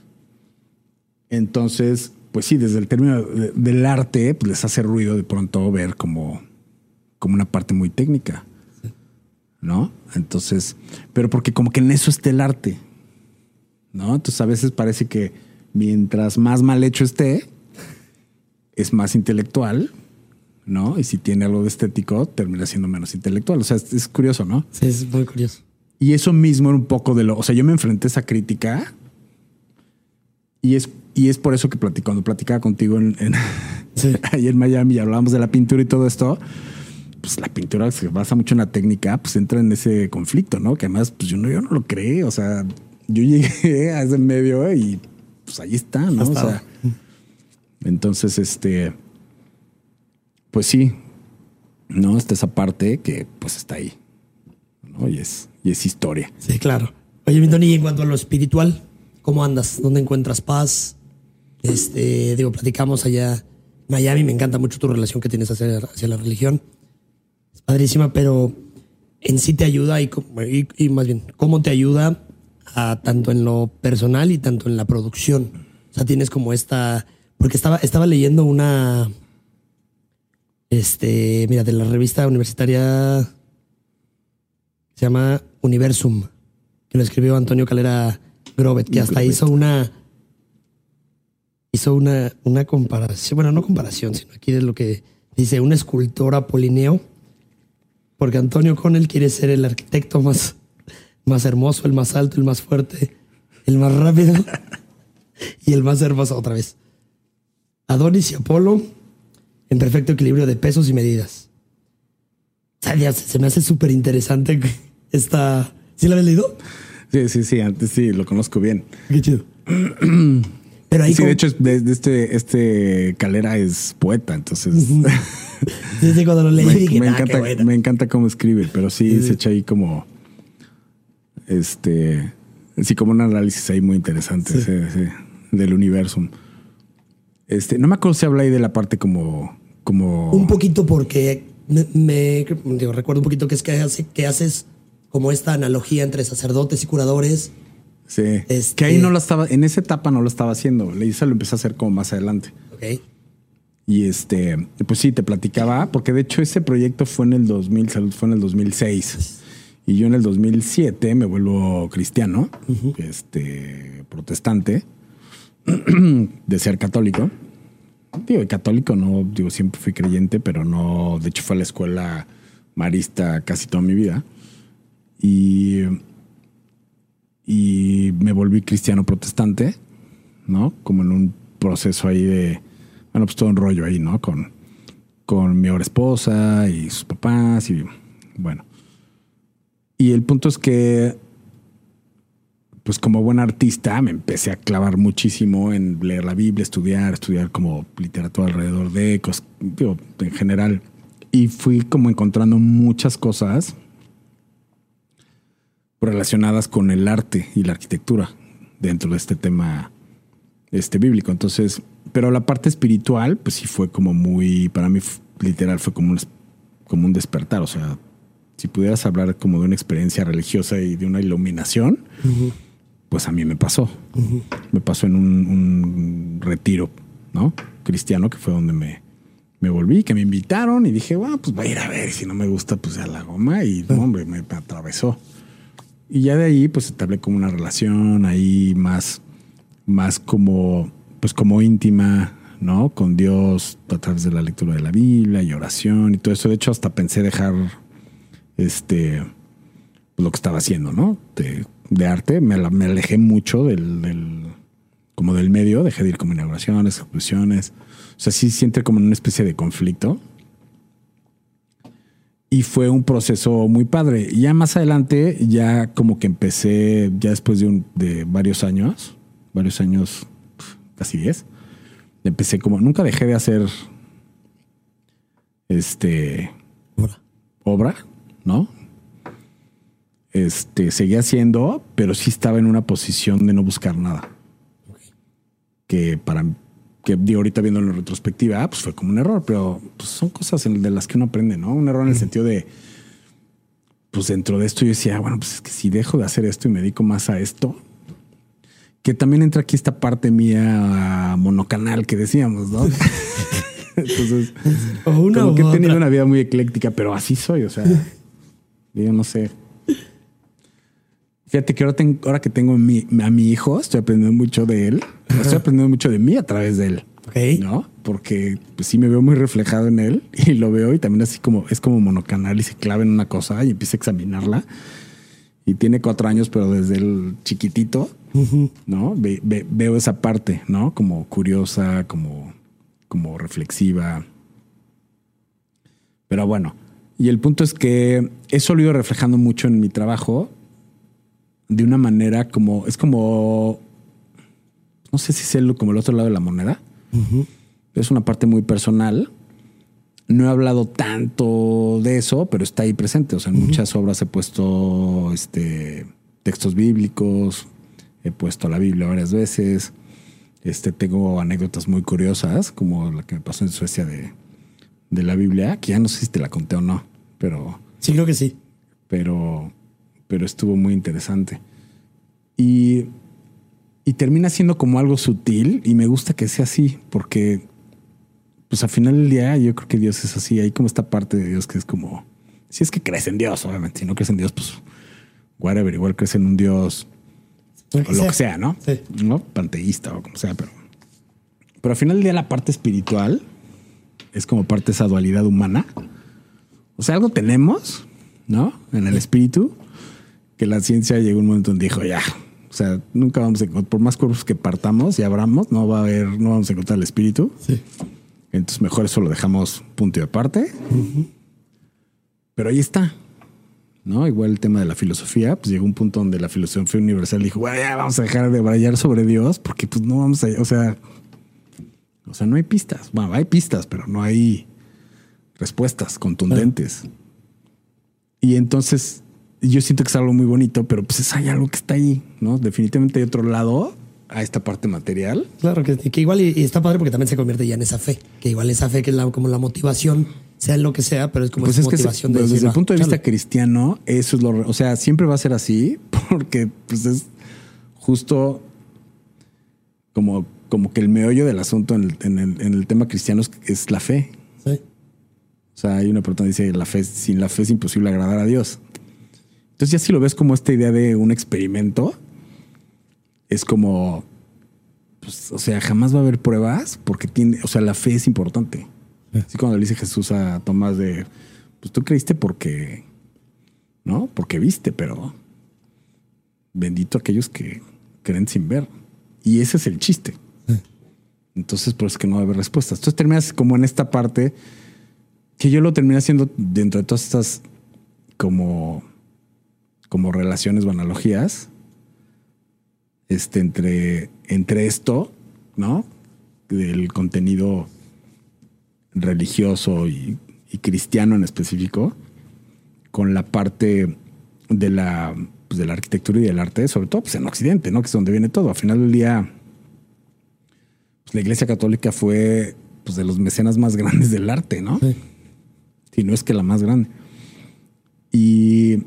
Entonces, pues sí, desde el término de- del arte, pues les hace ruido de pronto ver como, como una parte muy técnica, ¿no? Entonces, pero porque como que en eso está el arte, ¿no? Entonces a veces parece que mientras más mal hecho esté, es más intelectual, ¿no? Y si tiene algo de estético, termina siendo menos intelectual. O sea, es, es curioso, ¿no? Sí, es muy curioso. Y eso mismo era un poco de lo. O sea, yo me enfrenté a esa crítica. Y es, y es por eso que platic- cuando platicaba contigo en, en- Sí. ahí en Miami y hablábamos de la pintura y todo esto. Pues la pintura se basa mucho en la técnica, pues entra en ese conflicto, ¿no? Que además, pues yo no, yo no lo creé. O sea, yo llegué a ese medio y pues ahí está, ¿no? O sea, entonces, este, pues sí, no está esa parte que pues está ahí, ¿no? Y es, y es historia. Sí, claro. Oye, mi Tony, y en cuanto a lo espiritual, ¿cómo andas? ¿Dónde encuentras paz? Este, digo, platicamos allá en Miami, me encanta mucho tu relación que tienes hacia, hacia la religión. Padrísima, pero en sí te ayuda y, y- y más bien, ¿cómo te ayuda a tanto en lo personal y tanto en la producción? O sea, tienes como esta, porque estaba, estaba leyendo una, este, mira, de la revista universitaria se llama Universum, que lo escribió Antonio Calera Grobet, que hasta Grobet. hizo una hizo una, una comparación, bueno, no comparación, sino aquí es lo que dice un escultor apolineo, porque Antonio Connell quiere ser el arquitecto más, más hermoso, el más alto, el más fuerte, el más rápido y el más hermoso otra vez. Adonis y Apolo en perfecto equilibrio de pesos y medidas. Se me hace súper interesante esta... ¿Sí la habías leído? Sí, sí, sí, antes sí, lo conozco bien. Qué chido. Pero ahí Sí, como- de hecho, es- de, de este, este Calera es poeta, entonces Sí, sí, cuando lo leí me, dije, me "Ah, qué encanta, buena". me encanta cómo escribe, pero sí, se echa ahí como este, sí, como un análisis ahí muy interesante del universo. Este, no me acuerdo si habla ahí de la parte como, como Un poquito porque me, me- digo, recuerdo un poquito que es que, hace, que haces como esta analogía entre sacerdotes y curadores. Sí. Este- Que ahí no lo estaba, en esa etapa no lo estaba haciendo. Le hice lo empecé a hacer como más adelante. Ok. Y este, pues sí, te platicaba, porque de hecho ese proyecto fue en el 2000, salud, fue en el 2006. Y yo en el 2007 me vuelvo cristiano, este, protestante, de ser católico. Digo, católico no, digo, siempre fui creyente, pero no, de hecho fue a la escuela marista casi toda mi vida. Y, y me volví cristiano protestante, ¿no? Como en un proceso ahí de, bueno, pues todo un rollo ahí, ¿no? Con, con mi ahora esposa y sus papás y bueno. Y el punto es que, pues como buen artista, me empecé a clavar muchísimo en leer la Biblia, estudiar, estudiar como literatura alrededor de, digo, en general. Y fui como encontrando muchas cosas relacionadas con el arte y la arquitectura dentro de este tema este bíblico. Entonces, pero la parte espiritual, pues sí fue como muy, para mí literal fue como un, como un despertar. O sea, si pudieras hablar como de una experiencia religiosa y de una iluminación, pues a mí me pasó. Me pasó en un, un retiro, ¿no? Cristiano, que fue donde me, me volví, que me invitaron y dije, bueno, pues voy a ir a ver, si no me gusta, pues a la goma y no, hombre, me atravesó. Y ya de ahí, pues entablé como una relación ahí más, más como, pues como íntima, ¿no? Con Dios a través de la lectura de la Biblia y oración y todo eso. De hecho, hasta pensé dejar este lo que estaba haciendo, ¿no? De, arte. Me alejé mucho del, del- como del medio, dejé de ir como inauguraciones, exposiciones. O sea, sí siente como una especie de conflicto. Y fue un proceso muy padre. Ya más adelante, ya como que empecé, ya después de, un, de varios años, varios años, casi 10, empecé como, nunca dejé de hacer este Ahora. obra, ¿no? Este, seguía haciendo, pero sí estaba en una posición de no buscar nada. Que para que digo, ahorita viendo en retrospectiva, ah, pues fue como un error, pero pues, son cosas de las que uno aprende, ¿no? Un error en el sentido de, pues dentro de esto yo decía, bueno, pues es que si dejo de hacer esto y me dedico más a esto, que también entra aquí esta parte mía monocanal que decíamos, ¿no? Entonces, como que he tenido una vida muy ecléctica, pero así soy, o sea, yo no sé. Fíjate que ahora, tengo, ahora que tengo a mi hijo, estoy aprendiendo mucho de él. Estoy aprendiendo mucho de mí a través de él. ¿No? Porque pues, sí me veo muy reflejado en él y lo veo y también así como es como monocanal y se clava en una cosa y empieza a examinarla. Y tiene cuatro años, pero desde el chiquitito, ¿no? veo esa parte, ¿no? Como curiosa, como, como reflexiva. Pero bueno, y el punto es que eso lo ido reflejando mucho en mi trabajo de una manera como, es como, no sé si es como el otro lado de la moneda. Es una parte muy personal. No he hablado tanto de eso, pero está ahí presente. O sea, en muchas obras he puesto este, textos bíblicos, he puesto la Biblia varias veces. Este, tengo anécdotas muy curiosas, como la que me pasó en Suecia de, de la Biblia, que ya no sé si te la conté o no, pero. Sí, creo que sí. Pero pero estuvo muy interesante. Y, y termina siendo como algo sutil y me gusta que sea así, porque pues al final del día yo creo que Dios es así, hay como esta parte de Dios que es como, si es que crees en Dios, obviamente, si no crees en Dios, pues whatever, igual crees en un Dios o lo que sea, ¿no? Sí. ¿no? Panteísta o como sea, pero, pero al final del día la parte espiritual es como parte de esa dualidad humana. O sea, algo tenemos, ¿no? En el espíritu, que la ciencia llegó un momento donde dijo, ya, o sea, nunca vamos a encontrar, por más cuerpos que partamos y abramos, no va a haber, no vamos a encontrar el espíritu. Sí. Entonces mejor eso lo dejamos punto y aparte. Pero ahí está. ¿No? Igual el tema de la filosofía, pues llegó un punto donde la filosofía universal dijo, bueno, ya vamos a dejar de brallar sobre Dios, porque pues no vamos a, o sea, o sea, no hay pistas. Bueno, hay pistas, pero no hay respuestas contundentes. Y entonces yo siento que es algo muy bonito, pero pues hay algo que está ahí, ¿no? Definitivamente hay otro lado a esta parte material. Claro, que, igual y, está padre porque también se convierte ya en esa fe, que igual esa fe que es la, como la motivación, sea lo que sea, pero es como pues esa motivación de Desde el punto de vista cristiano, eso es lo... O sea, siempre va a ser así porque pues es justo como, como que el meollo del asunto en el, tema cristiano es, la fe. Sí. O sea, hay una persona que dice, la fe, sin la fe es imposible agradar a Dios. Entonces ya si lo ves como esta idea de un experimento, es como, pues, o sea, jamás va a haber pruebas porque tiene, o sea, la fe es importante. Así cuando le dice Jesús a Tomás de, pues tú creíste porque, ¿no? Porque viste, pero bendito aquellos que creen sin ver. Y ese es el chiste. Entonces, por eso es que no va a haber respuestas. Entonces terminas como en esta parte que yo lo terminé haciendo dentro de todas estas como como relaciones o analogías este, entre, entre esto, ¿no? Del contenido religioso y, cristiano en específico, con la parte de la, pues, de la arquitectura y del arte, sobre todo pues, en Occidente, ¿no? Que es donde viene todo. Al final del día, pues, la Iglesia Católica fue pues, de los mecenas más grandes del arte, ¿no? Sí. Si no es que la más grande. Y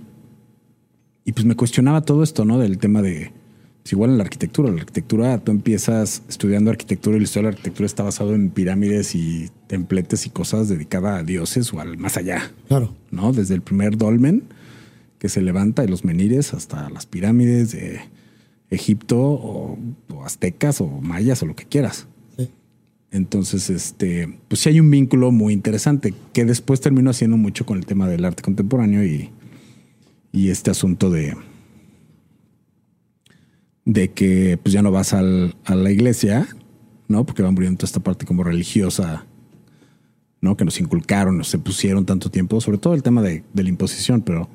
y pues me cuestionaba todo esto, ¿no? Del tema de, pues igual en la arquitectura. La arquitectura, tú empiezas estudiando arquitectura y la historia de la arquitectura está basado en pirámides y templetes y cosas dedicadas a dioses o al más allá. Claro. ¿No? Desde el primer dolmen que se levanta y los menires hasta las pirámides de Egipto o, aztecas o mayas o lo que quieras. Sí. Entonces, este, pues sí hay un vínculo muy interesante que después terminó haciendo mucho con el tema del arte contemporáneo y, y este asunto de, de que pues ya no vas al, a la iglesia, ¿no? Porque van muriendo toda esta parte como religiosa, ¿no? Que nos inculcaron, nos se pusieron tanto tiempo, sobre todo el tema de, la imposición, pero,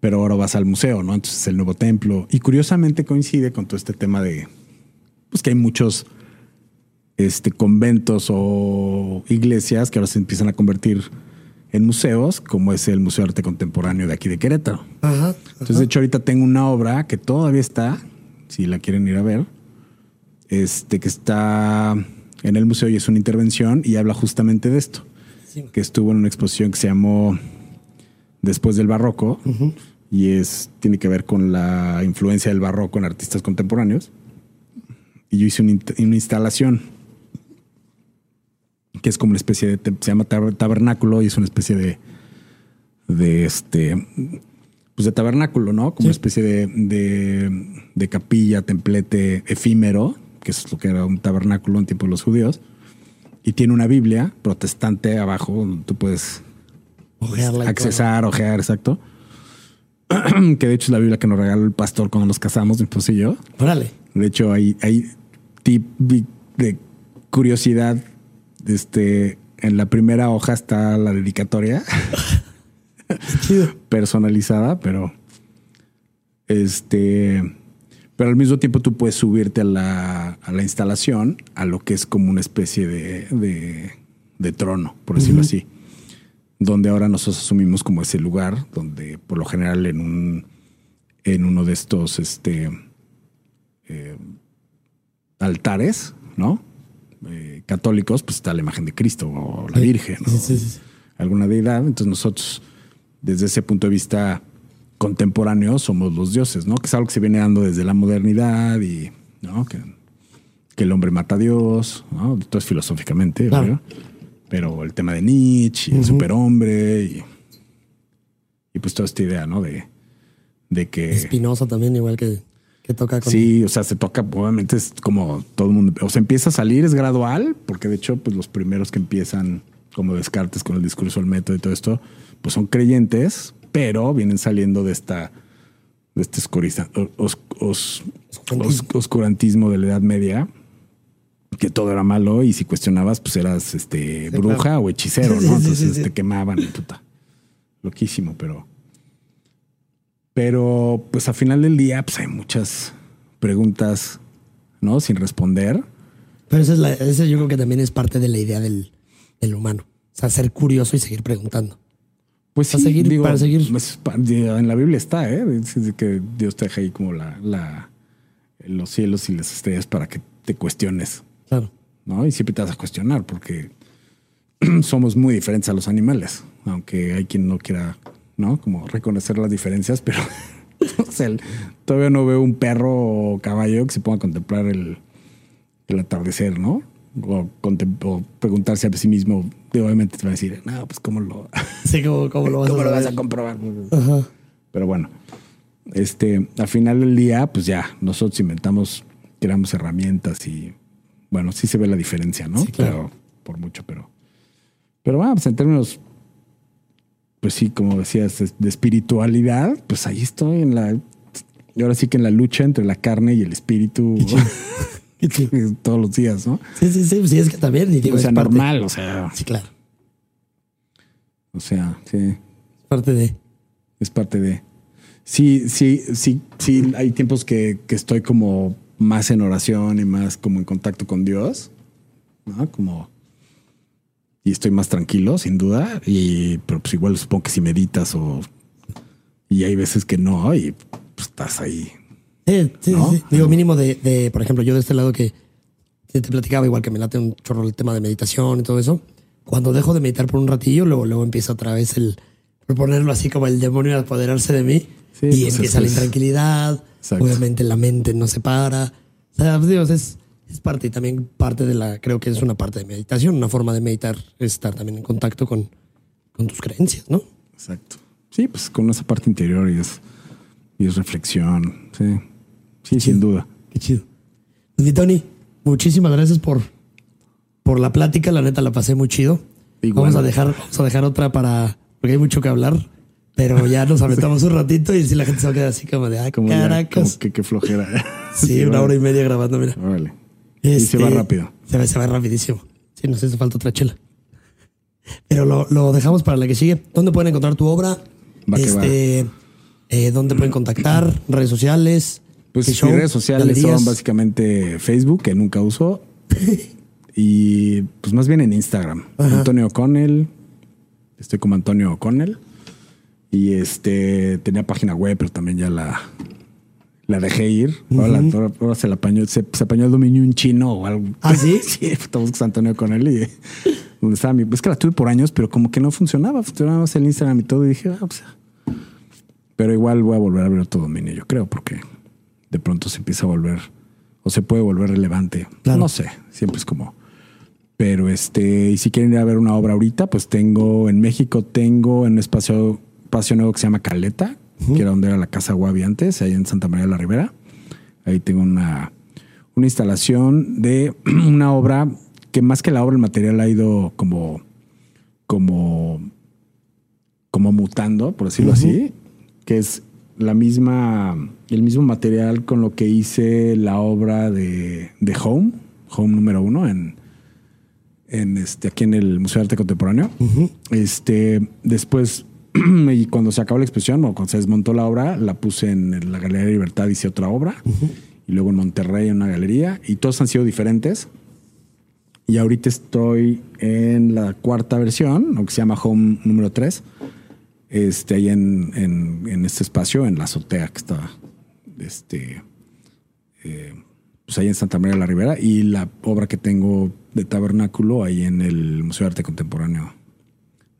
pero ahora vas al museo, ¿no? Entonces el nuevo templo. Y curiosamente coincide con todo este tema de, pues que hay muchos este, conventos o iglesias que ahora se empiezan a convertir en museos, como es el Museo de Arte Contemporáneo de aquí de Querétaro. Ajá. Entonces, de hecho, ahorita tengo una obra que todavía está, si la quieren ir a ver, este que está en el museo y es una intervención y habla justamente de esto, Sí. que estuvo en una exposición que se llamó Después del Barroco y es tiene que ver con la influencia del barroco en artistas contemporáneos. Y yo hice una instalación que es como una especie de se llama tab- tabernáculo y es una especie de de este pues de tabernáculo, ¿no? Como Sí. una especie de, de, de capilla, templete efímero, que es lo que era un tabernáculo en tiempo de los judíos. Y tiene una Biblia protestante abajo, donde tú puedes Ojearla accesar, ojear, exacto. que de hecho es la Biblia que nos regaló el pastor cuando nos casamos, mi esposo y yo. Órale. De hecho, hay, hay tip de curiosidad. Este, en la primera hoja está la dedicatoria Chido. personalizada, pero este, pero al mismo tiempo tú puedes subirte a la, a la instalación a lo que es como una especie de, de, de trono, por decirlo así, donde ahora nosotros asumimos como ese lugar donde por lo general en un en uno de estos este eh, altares, ¿no? Eh, católicos, pues está la imagen de Cristo o la Sí. Virgen, ¿no? Sí, sí, alguna deidad. Entonces nosotros, desde ese punto de vista contemporáneo, somos los dioses, ¿no? Que es algo que se viene dando desde la modernidad y, ¿no? Que, que el hombre mata a Dios, ¿no? Entonces filosóficamente, Claro. Pero el tema de Nietzsche, y el superhombre y, y pues toda esta idea, ¿no? De, de que... Espinosa también, igual que, que toca con. Sí, o sea, se toca, obviamente es como todo el mundo, o sea, empieza a salir, es gradual, porque de hecho, pues los primeros que empiezan como Descartes con el discurso del método y todo esto, pues son creyentes, pero vienen saliendo de esta, de este os- os- os- oscurantismo de la Edad Media, que todo era malo y si cuestionabas, pues eras este Sí, bruja claro. o hechicero, ¿no? sí, Entonces sí. te quemaban puta. Loquísimo, pero. Pero, pues al final del día, pues hay muchas preguntas, ¿no? Sin responder. Pero esa es la, ese yo creo que también es parte de la idea del, del humano. O sea, ser curioso y seguir preguntando. Pues Para sí, seguir- para seguir. pues, en la Biblia está, ¿eh? Dice que Dios te deja ahí como la, la, los cielos y las estrellas para que te cuestiones, Claro. ¿no? Y siempre te vas a cuestionar porque somos muy diferentes a los animales, aunque hay quien no quiera, ¿no? Como reconocer las diferencias, pero o sea, todavía no veo un perro o caballo que se ponga a contemplar el, el atardecer, ¿no? O, o preguntarse a sí mismo, obviamente te va a decir, no, pues cómo lo, Sí, ¿cómo, cómo lo vas cómo a lo vas a comprobar. Ajá. Pero bueno, este, al final del día, pues ya, nosotros inventamos, creamos herramientas y bueno, sí se ve la diferencia, ¿no? Sí, claro. Pero por mucho, pero. Pero vamos, pues en términos, pues sí, como decías, es- de espiritualidad, pues ahí estoy en la. Y ahora sí que en la lucha entre la carne y el espíritu todos los días, ¿no? Sí, sí, sí, sí, es que también. Y digo, o sea, es parte- normal, o sea, Sí, claro. o sea, sí. Parte de. Es parte de. Sí, sí, sí, sí. Hay tiempos que, que estoy como más en oración y más como en contacto con Dios, ¿no? Como. Y estoy más tranquilo, sin duda. Y, pero pues igual supongo que si meditas o. Y hay veces que no, y pues, estás ahí. Sí, sí, ¿No? sí. Digo, mínimo de, de, por ejemplo, yo de este lado que, te platicaba, igual que me late un chorro el tema de meditación y todo eso. Cuando dejo de meditar por un ratillo, luego, luego empieza otra vez el proponerlo así como el demonio a apoderarse de mí. Sí, y pues, empieza es- la intranquilidad. Exacto. Obviamente la mente no se para. O sea, pues, digo, es, es parte y también parte de la, creo que es una parte de meditación. Una forma de meditar es estar también en contacto con, con tus creencias, ¿no? Exacto. Sí, pues con esa parte interior y es, y es reflexión. Sí. Sí, sin duda. Qué chido. Pues, mi Tony, muchísimas gracias por, por la plática. La neta la pasé muy chido. Igual. Vamos a dejar, vamos a dejar otra para, porque hay mucho que hablar, pero ya nos aventamos un ratito y si la gente se va a quedar así como de, ah, Como, ya, caracas. como que, que flojera. sí, una hora y media grabando, mira. Y se Este, va rápido. Se va, se va rapidísimo. Sí, nos hace falta otra chela. Pero lo, lo dejamos para la que sigue. ¿Dónde pueden encontrar tu obra? Va que este, eh, ¿Dónde pueden contactar? ¿Redes sociales? Pues ¿Qué mis redes sociales ¿Galerías? son básicamente Facebook, que nunca uso, y pues más bien en Instagram. Ajá. Antonio O'Connell, Estoy como Antonio O'Connell. Y este tenía página web, pero también ya la, la dejé ir. ahora, la- ahora- ahora se la apañó, se, se apañó el dominio un chino o algo. ¿Ah, sí? sí, te buscas Antonio O'Connell y donde estaba mi. Es que la tuve por años, pero como que no funcionaba. Funcionaba más el Instagram y todo. Y dije, ah, pues. Pero igual voy a volver a ver otro dominio, yo creo, porque de pronto se empieza a volver o se puede volver relevante. Claro. No sé, siempre es como. Pero este, y si quieren ir a ver una obra ahorita, pues tengo en México, tengo en un espacio, espacio nuevo que se llama Caleta, que era donde era la Casa Guavi antes, ahí en Santa María de la Ribera. Ahí tengo una, una instalación de una obra que más que la obra, el material ha ido como, como, como mutando, por decirlo así, que es la misma, el mismo material con lo que hice la obra de, de Home, Home número uno en, en este, aquí en el Museo de Arte Contemporáneo. Este, después, y cuando se acabó la exposición o cuando se desmontó la obra, la puse en la Galería de Libertad, hice otra obra. Y luego en Monterrey en una galería. Y todos han sido diferentes. Y ahorita estoy en la cuarta versión, lo que se llama Home número 3. Este, ahí en, en, en este espacio, en la azotea que está este, eh, pues ahí en Santa María de la Ribera. Y la obra que tengo de tabernáculo ahí en el Museo de Arte Contemporáneo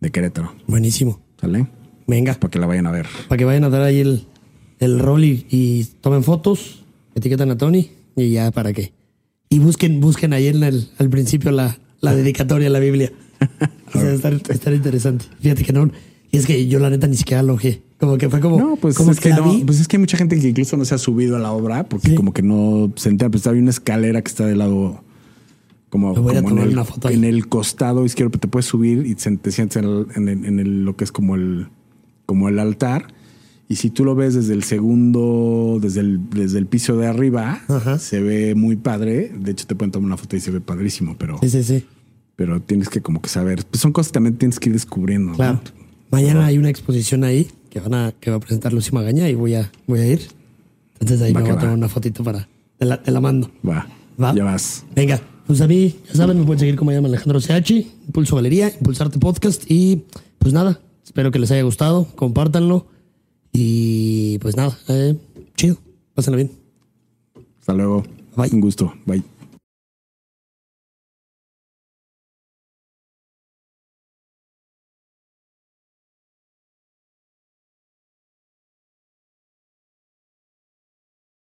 de Querétaro. Buenísimo. ¿Sale? Venga. Para que la vayan a ver. Para que vayan a dar ahí el, el rol y, y tomen fotos, etiquetan a Tony y ya para qué. Y busquen, busquen ahí en el, al principio la, la dedicatoria a la Biblia. O sea, estar, estar interesante. Fíjate que no. Y es que yo la neta ni siquiera lo. Como que fue como. No, pues como es que, no, pues es que hay mucha gente que incluso no se ha subido a la obra porque Sí. como que no se entera. Pues hay una escalera que está del lado como, en, el, una foto ahí. en el costado izquierdo, te puedes subir y te sientes en, el- en el- en el- lo que es como el, como el altar. Y si tú lo ves desde el segundo, desde el, desde el piso de arriba, Ajá. se ve muy padre. De hecho, te pueden tomar una foto y se ve padrísimo, pero, Sí, sí, sí. pero tienes que como que saber. Pues son cosas que también tienes que ir descubriendo. ¿no? Claro. Mañana hay una exposición ahí que van a, que va a presentar Lucy Magaña y voy a, voy a ir. Entonces ahí Va me voy a tomar una fotito para. Te la, te la mando. Va, Va. ya vas. Venga, pues a mí, ya saben, me pueden seguir como llama Alejandro CH, Impulso Galería, Impulsarte Podcast y pues nada, espero que les haya gustado, compártanlo y pues nada, eh, chido, pásenlo bien. Hasta luego. Bye. Un gusto. Bye.